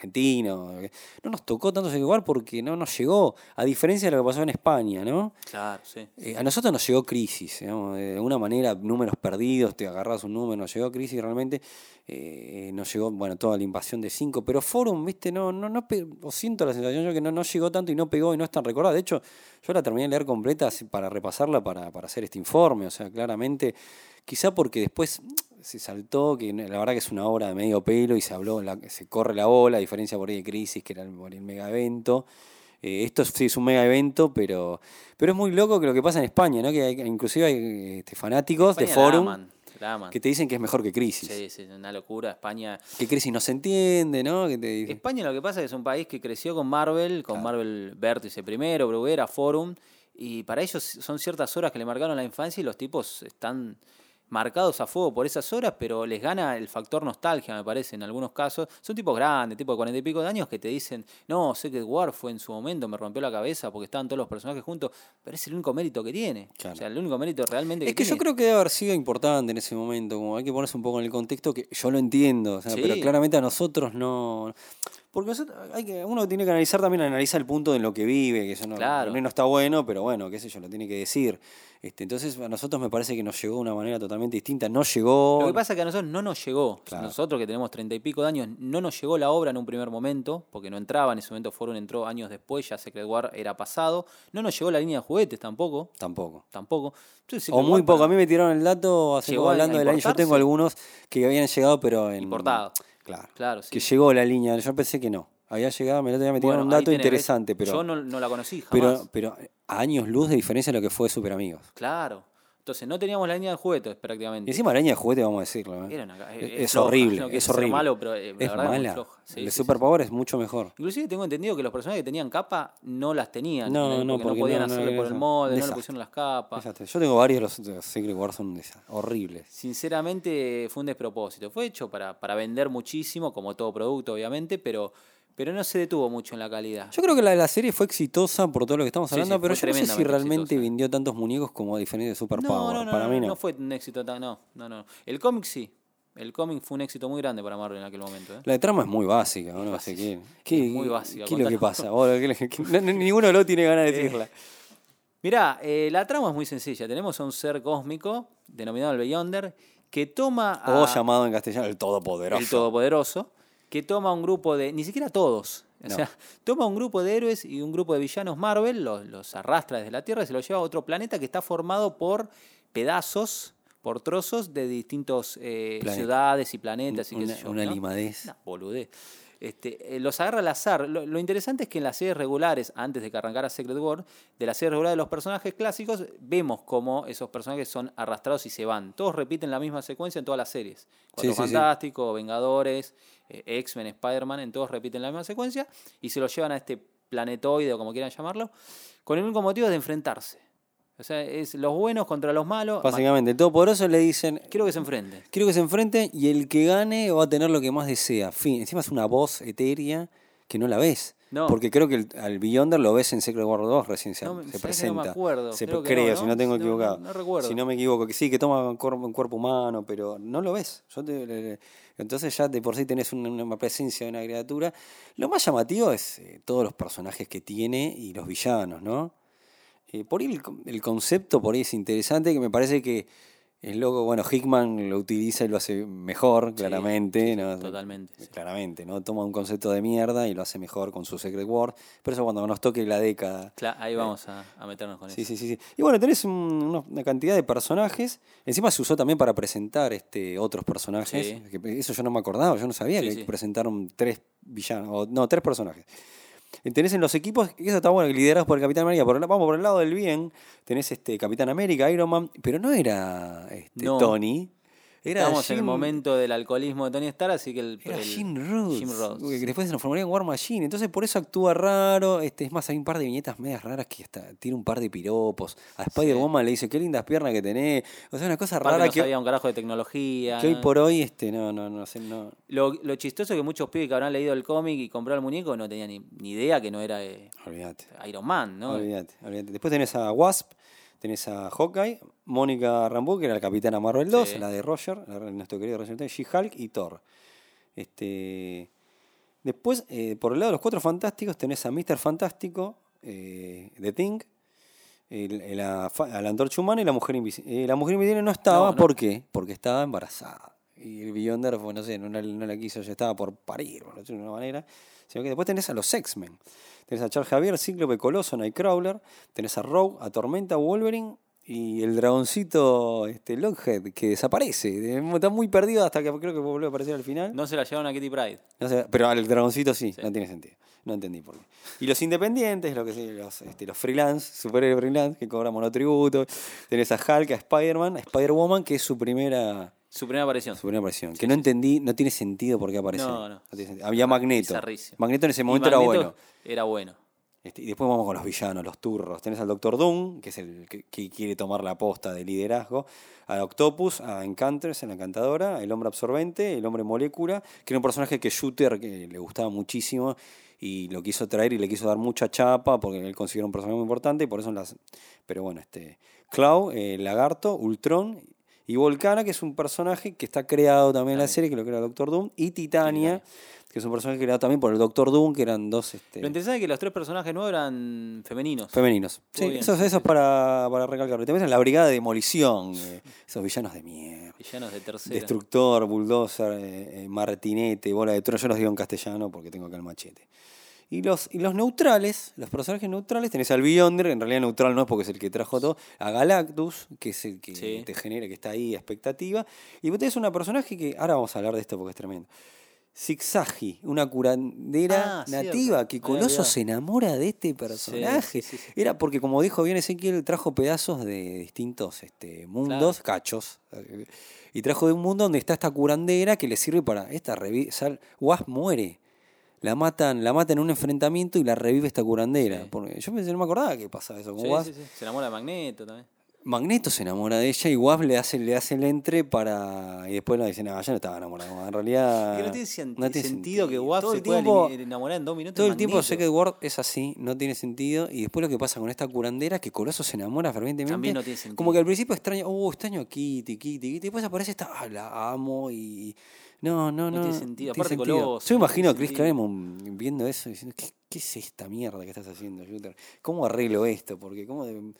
argentino. eh, No nos tocó tanto Secret Wars porque no nos llegó. A diferencia de lo que pasó en España, ¿no? Claro, sí. Eh, a nosotros nos llegó crisis, digamos, de alguna manera, números perdidos, te agarras un número, nos llegó crisis realmente, eh, nos llegó, bueno, toda la invasión de 5, pero Forum, viste, no, no, no, o siento la sensación yo que no, no llegó tanto y no pegó y no es tan recordada. De hecho, yo la terminé de leer completa para repasarla, para, para hacer este informe, o sea, claramente, quizá porque después se saltó, que la verdad que es una obra de medio pelo y se habló, la- se corre la bola, a diferencia por ahí de Crisis, que era el, el mega evento. Eh, esto sí es un mega evento, pero, pero es muy loco que lo que pasa en España, ¿no? Que hay- inclusive hay este, fanáticos de la Forum aman, la aman. que te dicen que es mejor que Crisis. Sí, sí, una locura. España. Que Crisis no se entiende, ¿no? Que te España lo que pasa es que es un país que creció con Marvel, con Marvel Vértice primero, Bruguera, Forum, y para ellos son ciertas horas que le marcaron la infancia y los tipos están marcados a fuego por esas horas, pero les gana el factor nostalgia, me parece, en algunos casos. Son tipos grandes, tipos de cuarenta y pico de años, que te dicen, no, Secret War fue en su momento, me rompió la cabeza porque estaban todos los personajes juntos, pero es el único mérito que tiene. Claro. O sea, el único mérito realmente que Es que yo creo que debe haber sido importante en ese momento, como hay que ponerse un poco en el contexto que yo lo entiendo, o sea, Sí. pero claramente a nosotros no. Porque hay que, uno tiene que analizar también, analiza el punto en lo que vive, que eso no, Claro. no está bueno, pero bueno, qué sé yo, lo tiene que decir. Este, entonces a nosotros me parece que nos llegó de una manera totalmente distinta. No llegó. Lo que pasa es que a nosotros no nos llegó. Claro. Nosotros que tenemos treinta y pico de años, no nos llegó la obra en un primer momento, porque no entraba, en ese momento Forum entró años después, ya Secret War era pasado. No nos llegó la línea de juguetes tampoco, Tampoco. tampoco. Entonces, O muy War poco. A mí me tiraron el dato hace hablando del año. Yo tengo algunos que habían llegado, pero en. Importado. Claro. Claro, sí. Que llegó la línea. Yo pensé que no. Había llegado, me, lo tenía- me tiraron Bueno, un dato interesante, pero. Yo no, no la conocí jamás. pero, pero a años luz de diferencia de lo que fue Super Amigos. Claro. Entonces no teníamos la línea de juguetes Y prácticamente. encima la línea de juguete, vamos a decirlo. ¿eh? Era una es es es horrible, no es horrible. malo, pero, eh, es mala. Sí, el sí, Superpower es mucho mejor. Inclusive tengo entendido que los personajes que tenían capa no las tenían. No, no, no porque podían no, no hacerle era por el molde, no le pusieron las capas. Fíjate, yo tengo varios de los los Secret Wars, son horribles. Sinceramente fue un despropósito. Fue hecho para, para vender muchísimo, como todo producto, obviamente, pero, pero no se detuvo mucho en la calidad. Yo creo que la, la serie fue exitosa por todo lo que estamos Sí, hablando, sí, pero fue yo no sé si realmente exitosa. vendió tantos muñecos como a diferencia de Superpower. no, no, no, Para no, mí no, no. fue un éxito tan. No, no, no. El cómic sí. El cómic fue un éxito muy grande para Marvel en aquel momento. ¿eh? La trama es muy básica, ¿no? Sé qué. ¿Qué, Es muy básica, ¿Qué es lo que pasa? Vos, ¿qué le- qué- no- no- ninguno los tiene ganas de decirla. Mirá, eh, la trama es muy sencilla. Tenemos a un ser cósmico, denominado el Beyonder, que toma a O llamado en castellano el Todopoderoso. el Todopoderoso, que toma un grupo de. Ni siquiera todos. O No. sea, toma un grupo de héroes y un grupo de villanos Marvel, los, los arrastra desde la Tierra y se los lleva a otro planeta que está formado por pedazos, por trozos de distintos eh, ciudades y planetas y qué Una, sé yo. una ¿no? limadez. Una boludez. Este, eh, los agarra al azar. Lo, lo interesante es que en las series regulares, antes de que arrancara Secret War, de las series regulares de los personajes clásicos, vemos cómo esos personajes son arrastrados y se van. Todos repiten la misma secuencia en todas las series. Cuatro sí, Vengadores, X-Men, Spider-Man, en todos repiten la misma secuencia y se los llevan a este planetoide o como quieran llamarlo, con el único motivo de enfrentarse. O sea, es los buenos contra los malos. Básicamente, el Todopoderoso le dicen, Quiero que se enfrenten. quiero que se enfrenten y el que gane va a tener lo que más desea. Fin. Encima es una voz etérea que no la ves. No. Porque creo que el- al Beyonder lo ves en Secret War 2 recién se, No se que no presenta. me acuerdo, Se creo que creo, no, si ¿no? tengo equivocado. no recuerdo. Si no me equivoco, que sí, que toma un cuerpo, un cuerpo humano, pero no lo ves. Yo te- le- le- entonces ya de por sí tenés una, una presencia de una criatura. Lo más llamativo es eh, todos los personajes que tiene y los villanos, ¿no? Eh, por ahí el, el concepto por ahí es interesante, que me parece que es loco, bueno, Hickman lo utiliza y lo hace mejor, claramente. sí, totalmente. Claramente, ¿no? Toma un concepto de mierda y lo hace mejor con su Secret War. Pero eso cuando nos toque la década. Cla- ahí vamos a, a meternos con Sí, eso. sí, sí, sí. Y bueno, tenés un- una, cantidad de personajes. Encima se usó también para presentar este otros personajes. Sí. que eso yo no me acordaba, yo no sabía que presentaron tres villanos, o, no, tres personajes. Tenés en los equipos, eso está bueno, liderados por el Capitán América. Por el- vamos por el lado del bien, tenés este Capitán América, Iron Man, pero no era este, No. Tony. Era Estamos en el momento del alcoholismo de Tony Stark, así que el. Era el- Jim Rhodes. Jim Rhodes. Que después se transformaría en War Machine. Entonces por eso actúa raro. Este, es más, hay un par de viñetas medias raras que hasta tiene un par de piropos. A Spider-Woman le dice, qué lindas piernas que tenés. O sea, una cosa Aparte rara no que, sabía un carajo de tecnología. que hoy por hoy, este, no, no, no sé, no. Lo, lo chistoso es que muchos pibes que habrán leído el cómic y comprado el muñeco no tenían ni, ni idea que no era eh. Iron Man, ¿no? Olvídate, olvídate. Después tenés a Wasp, tenés a Hawkeye, Mónica Rambeau, que era la capitana Marvel 2, Sí. la de Roger, la nuestro querido Roger, She-Hulk y Thor. Este, después, eh, por el lado de los cuatro fantásticos, tenés a Mr. Fantástico, eh, The Thing, el- el- la, a la antorcha humana y la mujer invisible. la mujer invisible no estaba, No, no. ¿por qué? Porque estaba embarazada. Y el Beyonder, fue, no sé, no, la- no la quiso, ya estaba por parir, por decirlo de una manera. Sino que después tenés a los X-Men. Tenés a Charles Javier, Cíclope, Coloso, Nightcrawler. Tenés a Rogue, a Tormenta, Wolverine y el dragoncito este, Lockhead, que desaparece. Eh, Está muy perdido hasta que creo que vuelve a aparecer al final. No se la llevaron a Kitty Pride. No sé, pero al dragoncito sí, Sí. no tiene sentido. No entendí por qué. Y los independientes, lo que sí, los, este, los freelance, superhéroes freelance, que cobran monotributo. Tenés a Hulk, a Spider-Man, a Spider-Woman, que es su primera, Su primera aparición. su primera aparición. que no entendí, no tiene sentido por qué aparece. No, no. sentido. Había Magneto. Bizarrísimo. Magneto en ese momento era bueno. Era bueno. Este, y después vamos con los villanos, los turros. Tenés al Doctor Doom, que es el que, que quiere tomar la posta de liderazgo. A Octopus, a Encanters, en la encantadora. El hombre absorbente, el hombre molécula, que era un personaje que Shooter que le gustaba muchísimo y lo quiso traer y le quiso dar mucha chapa porque él considera un personaje muy importante y por eso en las. Pero bueno, este. Clau, eh, Lagarto, Ultron y Volcana, que es un personaje que está creado también en la serie, que lo crea Doctor Doom, y Titania, que es un personaje creado también por el Doctor Doom, que eran dos. Este, Lo interesante es que los tres personajes nuevos eran femeninos. Femeninos. Muy Sí, bien, eso, es para, para recalcar. También la brigada de demolición, eh, esos villanos de mierda. Villanos de tercera. Destructor, bulldozer, eh, eh, martinete, bola de trono. Yo los digo en castellano porque tengo acá el machete. Y los, y los neutrales, los personajes neutrales, tenés al Beyonder, en realidad neutral no es porque es el que trajo todo, a Galactus, que es el que Sí. te genera, que está ahí, expectativa. Y vos tenés una personaje que, ahora vamos a hablar de esto porque es tremendo. Zigzagi, una curandera Ah, cierto. nativa, que Me había Coloso se enamora de este personaje. sí, sí, sí. Era porque, como dijo bien Ezequiel, trajo pedazos de distintos este, mundos, cachos. eh, Y trajo de un mundo donde está esta curandera que le sirve para. Esta revi- sal- Wasp muere. La matan, la matan en un enfrentamiento y la revive esta curandera. Sí. Porque yo pensé, no me acordaba que pasaba eso con Sí, sí, sí. Se enamora de Magneto también. Magneto se enamora de ella y Wasp le hace, le hace el entre para. Y después le dice, no, yo no estaba enamorado. En realidad. Que no tiene, sen- no tiene sentido que Todo se el pueda tiempo- elimi- enamorar en dos minutos. todo el tiempo Magneto. Secret World es así, no tiene sentido. Y después lo que pasa con esta curandera, que Coloso se enamora fervientemente. También no tiene sentido. Como que al principio extraño, oh, extraño a Kitty, Kitty, Kitty. Y después aparece esta, ah, la amo y. No, no, no. No tiene sentido. tiene Aparte sentido. Coloso, Yo no imagino a tiene Chris. Claremont viendo eso y diciendo, ¿qué, qué es esta mierda que estás haciendo, Shooter? ¿Cómo arreglo esto? Porque, ¿cómo de-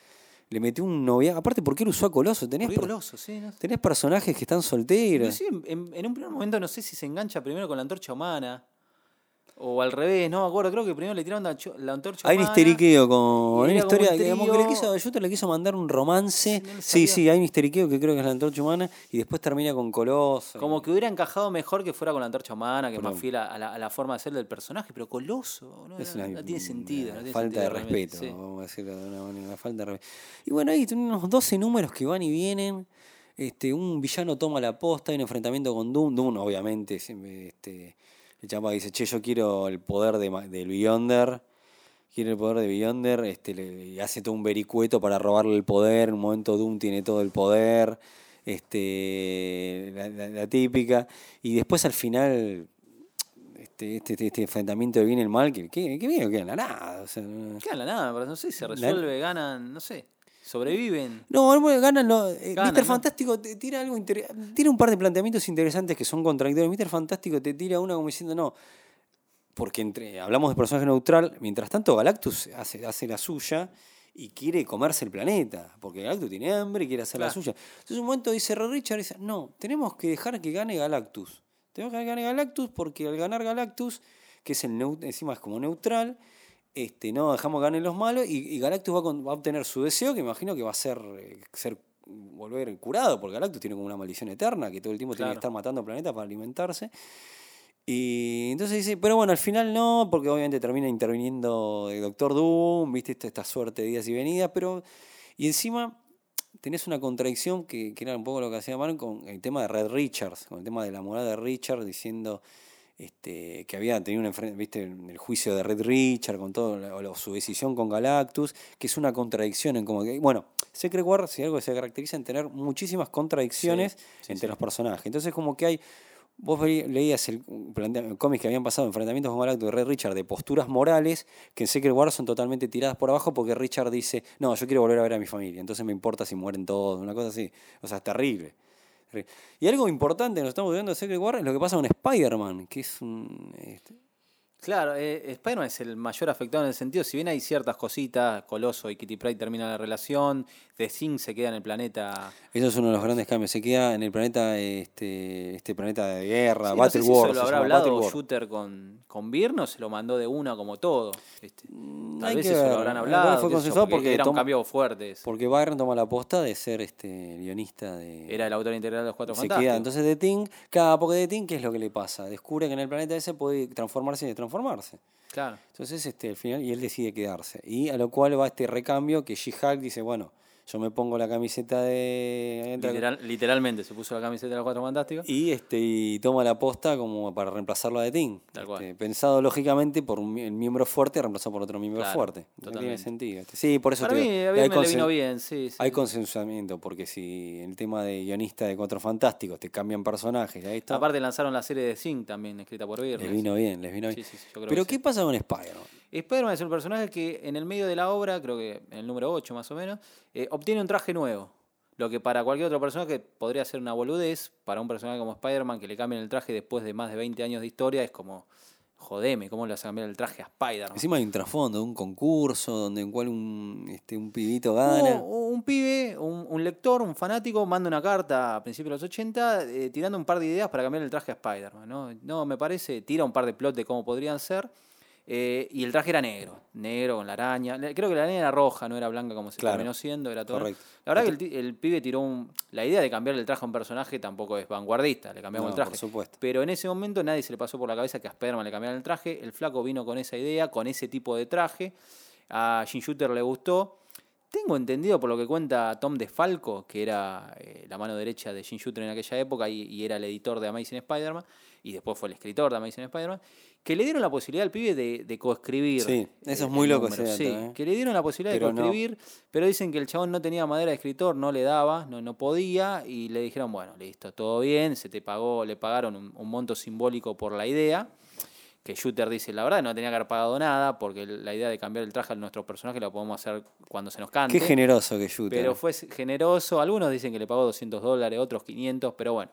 le metió un novia? Aparte, ¿por qué lo usó a Coloso? Tenés, per- Coloso, sí. No sé. tenés personajes que están solteros. En un primer momento no sé si se engancha primero con la antorcha humana. O al revés, no me acuerdo. Creo que primero le tiraron la, la antorcha Hay un histeriqueo con una historia que, como que le quiso, Shooter le quiso mandar un romance. Sí, no Sí, hay un histeriqueo que creo que es la antorcha humana y después termina con Coloso. Como que hubiera encajado mejor que fuera con la antorcha humana, que es más fiel a, a la, a la forma de ser del personaje, pero Coloso, no, Es no- una, no tiene sentido. una no tiene falta sentido de respeto, sí. vamos a decirlo de una manera, falta de respeto. Y bueno, ahí tienen unos 12 números que van y vienen. Este, un villano toma la posta, hay un enfrentamiento con Doom. Doom, obviamente, siempre, este, el chapa dice, che, yo quiero el poder de, del Beyonder. Quiere el poder de Beyonder, este, le, y hace todo un vericueto para robarle el poder. En un momento Doom tiene todo el poder. Este, la, la- la típica. Y después al final este, este, este, este enfrentamiento de bien y el mal, que, que, que bien, que la nada. o sea, no- la nada, pero no sé, se resuelve, ganan, no sé, sobreviven. no, bueno, ganan los. eh, Ganan, Mr. ¿no? Fantástico te tira algo inter- tira un par de planteamientos interesantes que son contradictorios. Mr. Fantástico te tira una como diciendo, no. Porque entre, hablamos de personaje neutral, mientras tanto Galactus hace, hace la suya y quiere comerse el planeta. Porque Galactus tiene hambre y quiere hacer la suya. Entonces un momento dice Richard, dice, no, tenemos que dejar que gane Galactus. Tenemos que dejar que gane Galactus porque al ganar Galactus, que es el encima es como neutral, este, no dejamos que ganen los malos y, y Galactus va a, con- va a obtener su deseo, que imagino que va a ser, eh, ser volver curado, porque Galactus tiene como una maldición eterna, que todo el tiempo tiene que estar matando planetas para alimentarse. Y entonces dice, pero bueno, al final no, porque obviamente termina interviniendo el Doctor Doom, viste esta, esta suerte de idas y venidas, pero. Y encima, tenés una contradicción que, que era un poco lo que hacía Marvel con el tema de Red Richards, con el tema de la morada de Richard diciendo este, que había tenido un enfren- viste, el juicio de Red Richard con todo, o su decisión con Galactus, que es una contradicción en como que, bueno, Secret War, si algo se caracteriza en tener muchísimas contradicciones sí, entre sí. los personajes. Entonces como que hay, vos leías el, plantea- cómics que habían pasado enfrentamientos con Galactus de Red Richard de posturas morales que en Secret War son totalmente tiradas por abajo porque Richard dice, no, yo quiero volver a ver a mi familia, entonces me importa si mueren todos, una cosa así. O sea, es terrible. Y algo importante, nos estamos viendo de Secret War, es lo que pasa con Spider-Man, que es un... este, Claro, eh, Spider-Man es el mayor afectado en el sentido, si bien hay ciertas cositas, Coloso y Kitty Pryde terminan la relación, The Thing se queda en el planeta... eso es uno de los grandes cambios. Se queda en el planeta, este, este planeta de guerra, Sí, no Battle sé si War. eso se lo habrá hablado. Shooter con, con Byrne o se lo mandó de una como todo. Tal Mm, hay vez que eso ver. lo habrán hablado. fue yo, consensuado porque era un cambio fuerte. ese. Porque Byron toma la posta de ser este guionista de... Era el autor integral de los Cuatro se Fantásticos. queda entonces de Ting, cada poco de Ting, ¿qué es lo que le pasa? Descubre que en el planeta ese puede transformarse y destransformarse. Claro. Entonces, este, al final, y él decide quedarse. Y a lo cual va este recambio que She-Hulk dice, bueno, yo me pongo la camiseta de... Literal- literalmente se puso la camiseta de los Cuatro Fantásticos. Y, este, y toma la posta como para reemplazarlo a de Ting. Tal cual. Este, pensado lógicamente por un, el miembro fuerte reemplazado por otro miembro Claro, fuerte. No tiene sentido. este. Sí, por eso Para te mí, digo, a hay Byrne le consen- vino bien, sí. sí. Hay consensuamiento, porque si el tema de guionista de Cuatro Fantásticos te cambian personajes, ahí está. Aparte lanzaron la serie de Zinc también, escrita por Byrne. les vino bien, les vino bien. sí, sí, yo creo Pero ¿qué pasa con Spider-Man? Spider-Man es un personaje que en el medio de la obra, creo que en el número 8 más o menos, eh, obtiene un traje nuevo. Lo que para cualquier otro personaje podría ser una boludez, para un personaje como Spider-Man que le cambien el traje después de más de 20 años de historia, es como, jodeme, ¿cómo le vas a cambiar el traje a Spider-Man? Encima hay un trasfondo, un concurso donde en cual un, este, un pibito gana. Un pibe, un, un lector, un fanático, manda una carta a principios de los 80 eh, tirando un par de ideas para cambiar el traje a Spider-Man. ¿no? no, me parece, tira un par de plots de cómo podrían ser. Eh, y el traje era negro, negro con la araña. Creo que la araña era roja, no era blanca como se Claro. terminó siendo, era todo. Correcto. La verdad que el, pibe tiró un. La idea de cambiar el traje a un personaje tampoco es vanguardista, le cambiamos No, el traje. por supuesto. Pero en ese momento nadie se le pasó por la cabeza que a Spider-Man le cambiaran el traje. El flaco vino con esa idea, con ese tipo de traje. A Jim Shooter le gustó. Tengo entendido por lo que cuenta Tom DeFalco, que era eh, la mano derecha de Jim Shooter en aquella época y, y era el editor de Amazing Spider-Man, y después fue el escritor de Amazing Spider-Man, que le dieron la posibilidad al pibe de, de coescribir. Sí, eso eh, es muy el loco ese Sí, eh. que le dieron la posibilidad Pero de no. coescribir, pero dicen que el chabón no tenía madera de escritor, no le daba, no, no podía, y le dijeron, bueno, listo, todo bien, se te pagó, le pagaron un, un monto simbólico por la idea. Que Shooter dice, la verdad no tenía que haber pagado nada, porque la idea de cambiar el traje a nuestro personaje lo podemos hacer cuando se nos cante. Qué generoso que Shooter. Pero fue generoso. Algunos dicen que le pagó 200 dólares, otros 500, pero bueno.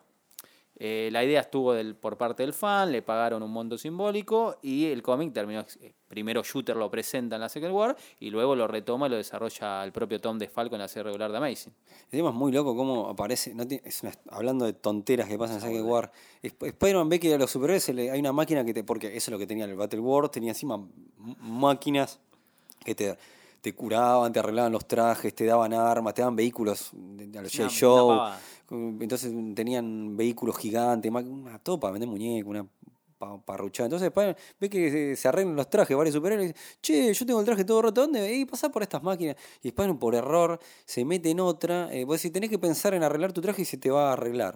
Eh, la idea estuvo del, por parte del fan, le pagaron un monto simbólico y el cómic terminó. eh, Primero Shooter lo presenta en la Second War y luego lo retoma y lo desarrolla el propio Tom DeFalco en la serie regular de Amazing. Encima es muy loco cómo aparece, no tiene- es una- hablando de tonteras que pasan en Secret War, Sp- Spider-Man ve que a los superhéroes hay una máquina que te, porque eso es lo que tenía el Battle War, tenía encima máquinas que te, te curaban, te arreglaban los trajes, te daban armas, te daban vehículos a los Una- G.I. Entonces tenían vehículos gigantes, una topa, vender muñecos, una pa- parruchada. Entonces Spider-Man ve que se, arreglan los trajes varios superhéroes y dice, che, yo tengo el traje todo roto, ¿dónde? Y pasa por estas máquinas. Y Spider-Man por error se mete en otra. Eh, vos decís, tenés que pensar en arreglar tu traje y se te va a arreglar.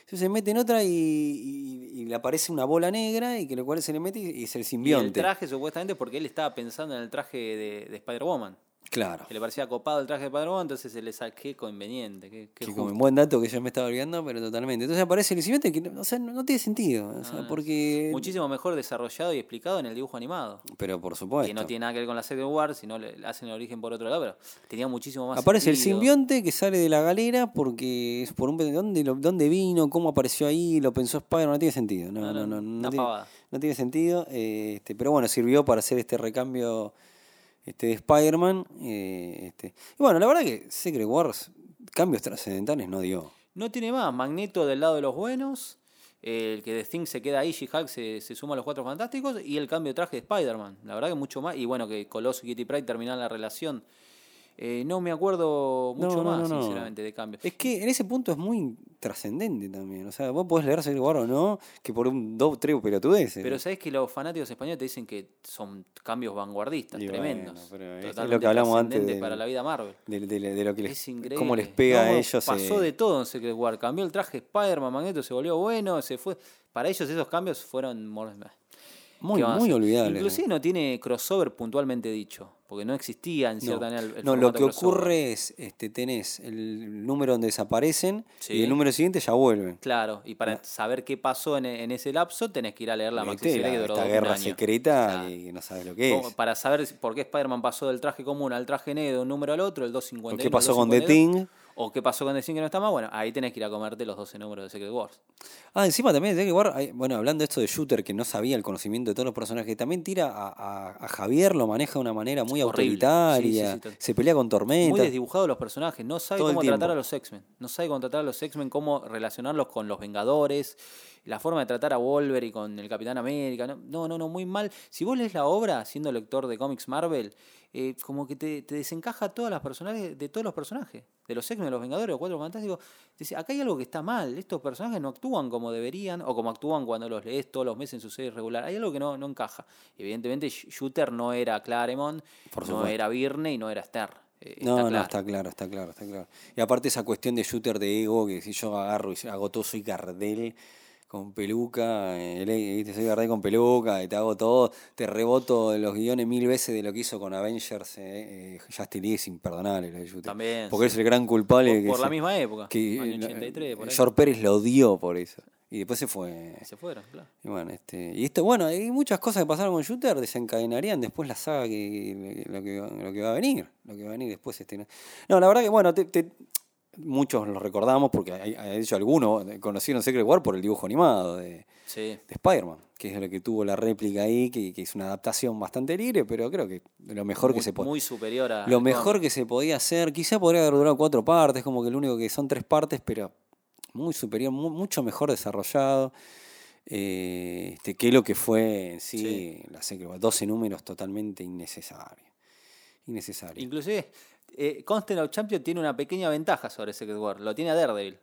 Entonces se mete en otra y, y- y le aparece una bola negra y que lo cual se le mete y, y es el Y el simbionte. traje supuestamente porque él estaba pensando en el traje de, de Spider-Woman. Claro. Que le parecía copado el traje de Spider-Woman, entonces se le saqué conveniente. Qué, qué Que como un buen dato que yo me estaba olvidando, pero totalmente. Entonces aparece el simbionte que no, o sea, no, no tiene sentido. o sea, no, porque. Muchísimo mejor desarrollado y explicado en el dibujo animado. Pero por supuesto. que no tiene nada que ver con la Secret War, sino le hacen el origen por otro lado, pero tenía muchísimo más Aparece el simbionte que sale de la galera porque es por un ¿dónde, lo- dónde vino, cómo apareció ahí, lo pensó Spider, no tiene sentido. No, No, no, no, no, no tiene, tiene sentido. eh, este, pero bueno, sirvió para hacer este recambio este, de Spider-Man. eh, este. Y bueno, la verdad que Secret Wars, cambios trascendentales no dio. No tiene más. Magneto del lado de los buenos. El que de Thing se queda ahí, She-Hulk se, se suma a los cuatro fantásticos. Y el cambio de traje de Spider-Man. La verdad que mucho más. Y bueno, que Coloso y Kitty Pryde terminan la relación. Eh, no me acuerdo mucho No, no, más, no, sinceramente, de cambios. Es que en ese punto es muy trascendente también. O sea, vos podés leer Civil War o no, que por un dos, tres pelotudeces. Pero sabés que los fanáticos españoles te dicen que son cambios vanguardistas, Y tremendos. bueno, es- lo que hablamos antes para la vida Marvel. de, de- de lo que les, Es increíble. cómo les pega a ellos. Pasó eh, de todo en Secret War. Cambió el traje Spider-Man, Magneto se volvió bueno, se fue. Para ellos esos cambios fueron muy, ¿qué van a muy olvidable. Inclusive no tiene crossover puntualmente dicho, porque no existía en cierta No, manera el, no, lo que crossover. ocurre es, este, tenés el número donde desaparecen y el número siguiente ya vuelven. Claro, y para saber qué pasó en, en ese lapso tenés que ir a leer la maxi serie que duró esta guerra año. secreta que no sabes lo que es. Para saber por qué Spider-Man pasó del traje común al traje negro de un número al otro, el 251. ¿O qué pasó con The 252, Thing? O qué pasó con The Thing que no está más. Bueno, ahí tenés que ir a comerte los 12 números de Secret Wars. Ah, encima también de Civil War, hay- bueno, hablando de esto de Shooter, que no sabía el conocimiento de todos los personajes, también tira a, a- a Javier, lo maneja de una manera muy Horrible. autoritaria, Sí, sí, sí, se pelea con Muy Tormenta. desdibujados los personajes. No sabe Todo cómo tratar a los X-Men. No sabe cómo tratar a los X-Men, cómo relacionarlos con los Vengadores. La forma de tratar a Wolverine con el Capitán América. No, no, no, muy mal. Si vos lees la obra, siendo lector de cómics Marvel, eh, como que te, te desencaja todas las personajes, de todos los personajes. De los X-Men, de los Vengadores, los Cuatro Fantásticos. Dice, acá hay algo que está mal. Estos personajes no actúan como deberían o como actúan cuando los lees todos los meses en su serie regular. Hay algo que no, no encaja. Evidentemente, Sh- Shooter no era Claremont, Por no era Birney y no era Stern. Eh, No, no, está claro, está claro, está claro. Y aparte esa cuestión de shooter de ego, que si yo agarro y hago todo, soy Gardel con peluca, eh, ¿viste? soy Gardel con peluca, y te hago todo, te reboto los guiones mil veces de lo que hizo con Avengers, eh, eh, Justice League es imperdonable lo de. También, Porque sí. es el gran culpable. Por, que por la se- misma época, que, año eh, 83, por ahí. George Pérez lo odió por eso. Y después se fue. Se fueron, claro. Y bueno, este, y esto, bueno, hay muchas cosas que pasaron con Shooter, desencadenarían después la saga que, lo, que, va- lo que va a venir. Lo que va a venir después. Este, no. No, la verdad que, bueno, te- te- muchos lo recordamos porque de hecho algunos conocieron Secret War por el dibujo animado de, Sí. de Spider-Man, que es lo que tuvo la réplica ahí, que, que es una adaptación bastante libre, pero creo que lo mejor que muy, se puede. muy superior a. Lo mejor cómic. que se podía hacer, quizá podría haber durado cuatro partes, como que lo único que son tres partes, pero muy superior, mu- mucho mejor desarrollado eh, este, que lo que fue en sí, Sí. la Secret War. 12 números totalmente innecesarios. Innecesario. Inclusive, eh, Constant of Champion tiene una pequeña ventaja sobre Secret War. Lo tiene a Daredevil.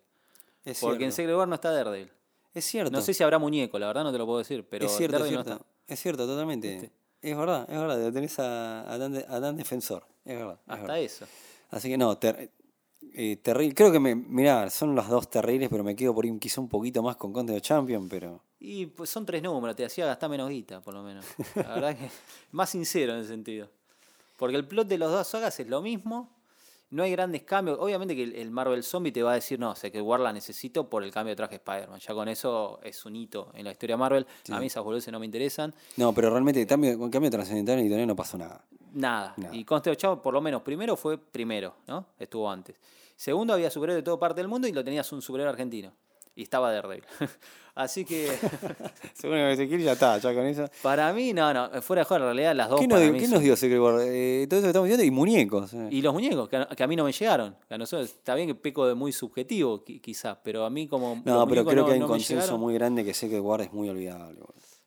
Es Porque en. Secret War no está Daredevil. Es cierto. No sé si habrá muñeco, la verdad no te lo puedo decir. Pero es cierto, es no está. Es cierto, totalmente. ¿Viste? Es verdad, es verdad. Lo tenés a, a, Dan, de- a Dan Defensor. Es verdad. es Hasta verdad. eso. Así que no, ter- eh, terrible. Creo que me, mirá, son los dos terribles, pero me quedo por ahí quizá un poquito más con Conte de Champion, pero. Y pues son tres números, te hacía gastar menos guita, por lo menos. La verdad que más sincero en ese sentido. Porque el plot de los dos sagas es lo mismo. No hay grandes cambios. Obviamente que el, el Marvel Zombie te va a decir, no, sé que War la necesito por el cambio de traje de Spider-Man. Ya con eso es un hito en la historia Marvel. A mí esas boludeces no me interesan. No, pero realmente cambio, con cambio trascendental en Italia no pasó nada. Nada. Nada. Y Constantino Chavo, por lo menos, primero fue primero, ¿no? Estuvo antes. Segundo, había superhéroes de toda parte del mundo y lo tenías un superhéroe argentino. Y estaba Daredevil. Así que, Según Ezequiel ya está, ya con eso. para mí, no, no, fuera de juego, en realidad las dos ¿Qué nos, para mí qué son- nos dio Secret War? Eh, todo eso que estamos viendo y muñecos. eh. Y los muñecos, que a, que a mí no me llegaron. Que a nosotros, está bien que peco de muy subjetivo, qui- quizás, pero a mí como. no, pero creo no- que hay un no consenso muy grande que Secret War es muy olvidable.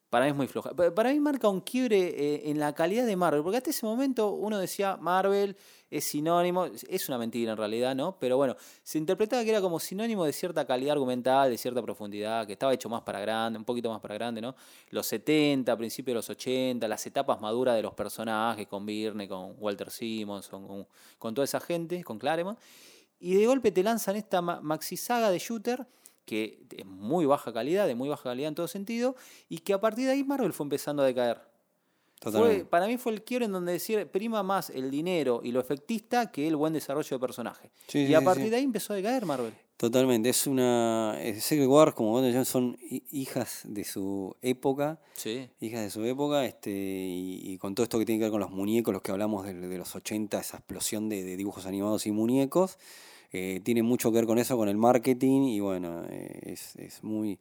Para mí es muy floja. Pa- Para mí marca un quiebre eh, en la calidad de Marvel, porque hasta ese momento uno decía Marvel es sinónimo, es una mentira en realidad, ¿no? Pero bueno, se interpretaba que era como sinónimo de cierta calidad argumental, de cierta profundidad, que estaba hecho más para grande, un poquito más para grande, ¿no? Los 70, principios de los 80, las etapas maduras de los personajes, con Birne, con Walter Simmons, con, con- toda esa gente, con Claremont. Y de golpe te lanzan esta ma- maxi saga de shooter que es muy baja calidad, de muy baja calidad en todo sentido, y que a partir de ahí Marvel fue empezando a decaer. Fue, para mí fue el quiebre en donde decir prima más el dinero y lo efectista que el buen desarrollo de personaje. Sí, y sí, a partir sí. de ahí empezó a decaer Marvel. Totalmente. Es una. Secret War, como vos decías, son hi- hijas de su época. Sí. hijas de su época, este, y, y con todo esto que tiene que ver con los muñecos, los que hablamos de, de los 80, esa explosión de, de dibujos animados y muñecos, eh, tiene mucho que ver con eso, con el marketing, y bueno, eh, es, es muy,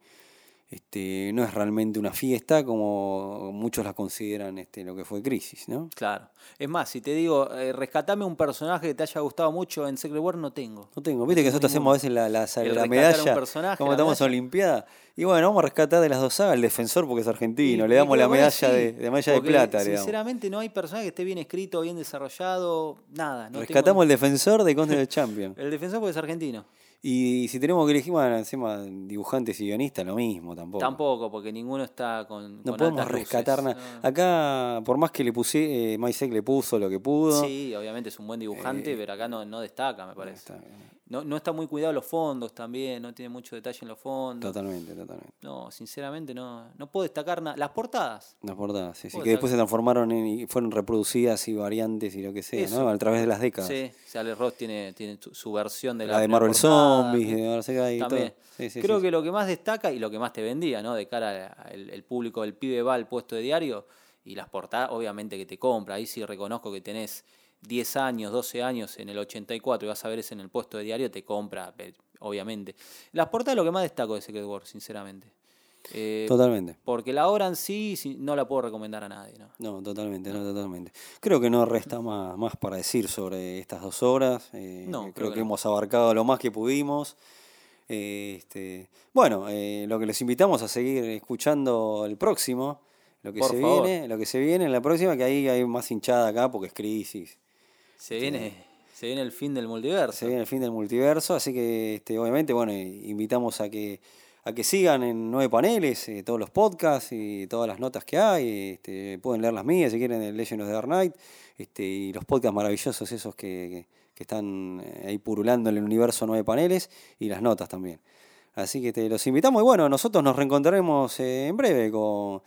este, no es realmente una fiesta como muchos la consideran este, lo que fue Crisis, ¿no? Claro. Es más, si te digo, eh, rescatame un personaje que te haya gustado mucho en Secret War, no tengo. No tengo. Viste que nosotros hacemos a veces la, la, El medalla, como estamos en. Olimpiada. Y bueno, vamos a rescatar de las dos sagas el defensor porque es argentino. Y- le damos la medalla sí, de, de medalla de plata. Sinceramente, no hay personaje que esté bien escrito, bien desarrollado, nada. No Rescatamos el tengo- defensor de Conde del Champion. el defensor porque es argentino. Y si tenemos que elegir, bueno, encima dibujantes y guionistas, lo mismo tampoco. Tampoco, porque ninguno está con. No con podemos altas rescatar nada. No. Acá, por más que le puse, eh, Maisek le puso lo que pudo. Sí, obviamente es un buen dibujante, pero acá no, no destaca, me parece. No, no está muy cuidado los fondos también, no tiene mucho detalle en los fondos. Totalmente, totalmente. No, sinceramente no, no puedo destacar nada. Las portadas. Las portadas, sí, sí, que después se transformaron en, y fueron reproducidas y variantes y lo que sea, Eso. ¿no? A través de las décadas. Sí, Sale Ross tiene, tiene su, versión de la, la de Marvel portada, Zombies, de qué, y También. todo. Sí, sí, Creo sí, que lo que más destaca y lo que más te vendía, ¿no? De cara al el público, el pibe va al puesto de diario y las portadas, obviamente que te compra. Ahí sí reconozco que tenés 10 años, 12 años en el 84 y vas a ver ese en el puesto de diario, te compra, pe- obviamente. Las portadas es lo que más destaco de Secret War, sinceramente. Eh, Totalmente. porque la obra en sí no la puedo recomendar a nadie, ¿no? No, totalmente, no, totalmente. Creo que no resta más, más para decir sobre estas dos obras. eh, No, creo, creo que, que no. hemos abarcado lo más que pudimos. Eh, este, bueno, eh, lo que les invitamos a seguir escuchando el próximo, lo que Por se favor. viene, lo que se viene en la próxima, que ahí hay más hinchada acá porque es crisis. Se viene, se viene el fin del multiverso. Se viene el fin del multiverso, así que este, obviamente, bueno, invitamos a que a que sigan en nueve paneles eh, todos los podcasts y todas las notas que hay. Este, pueden leer las mías si quieren, el Legend of the Dark Knight, este, y los podcasts maravillosos esos que, que- que están eh, ahí purulando en el universo nueve paneles y las notas también. Así que te los invitamos y bueno, nosotros nos reencontraremos eh, en breve con,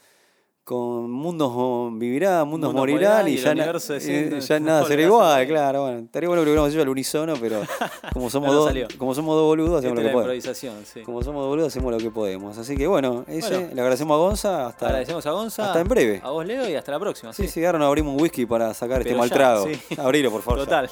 con Mundos Vivirá, Mundos Mundos Morirán y, y ya, na- eh, ya nada será igual, claro. Bueno, estaría bueno que lo hubiéramos hecho al unísono, pero como somos, No dos, como somos dos boludos, hacemos lo que podemos. sí. Como somos dos boludos, hacemos lo que podemos. Así que bueno, ese, Bueno. le agradecemos a Gonza. Hasta, Agradecemos a Gonza. hasta en breve. A vos, Leo, y hasta la próxima. Sí, sí, ahora nos abrimos un whisky para sacar este mal trago. sí. Abrilo, por favor. ya. Total.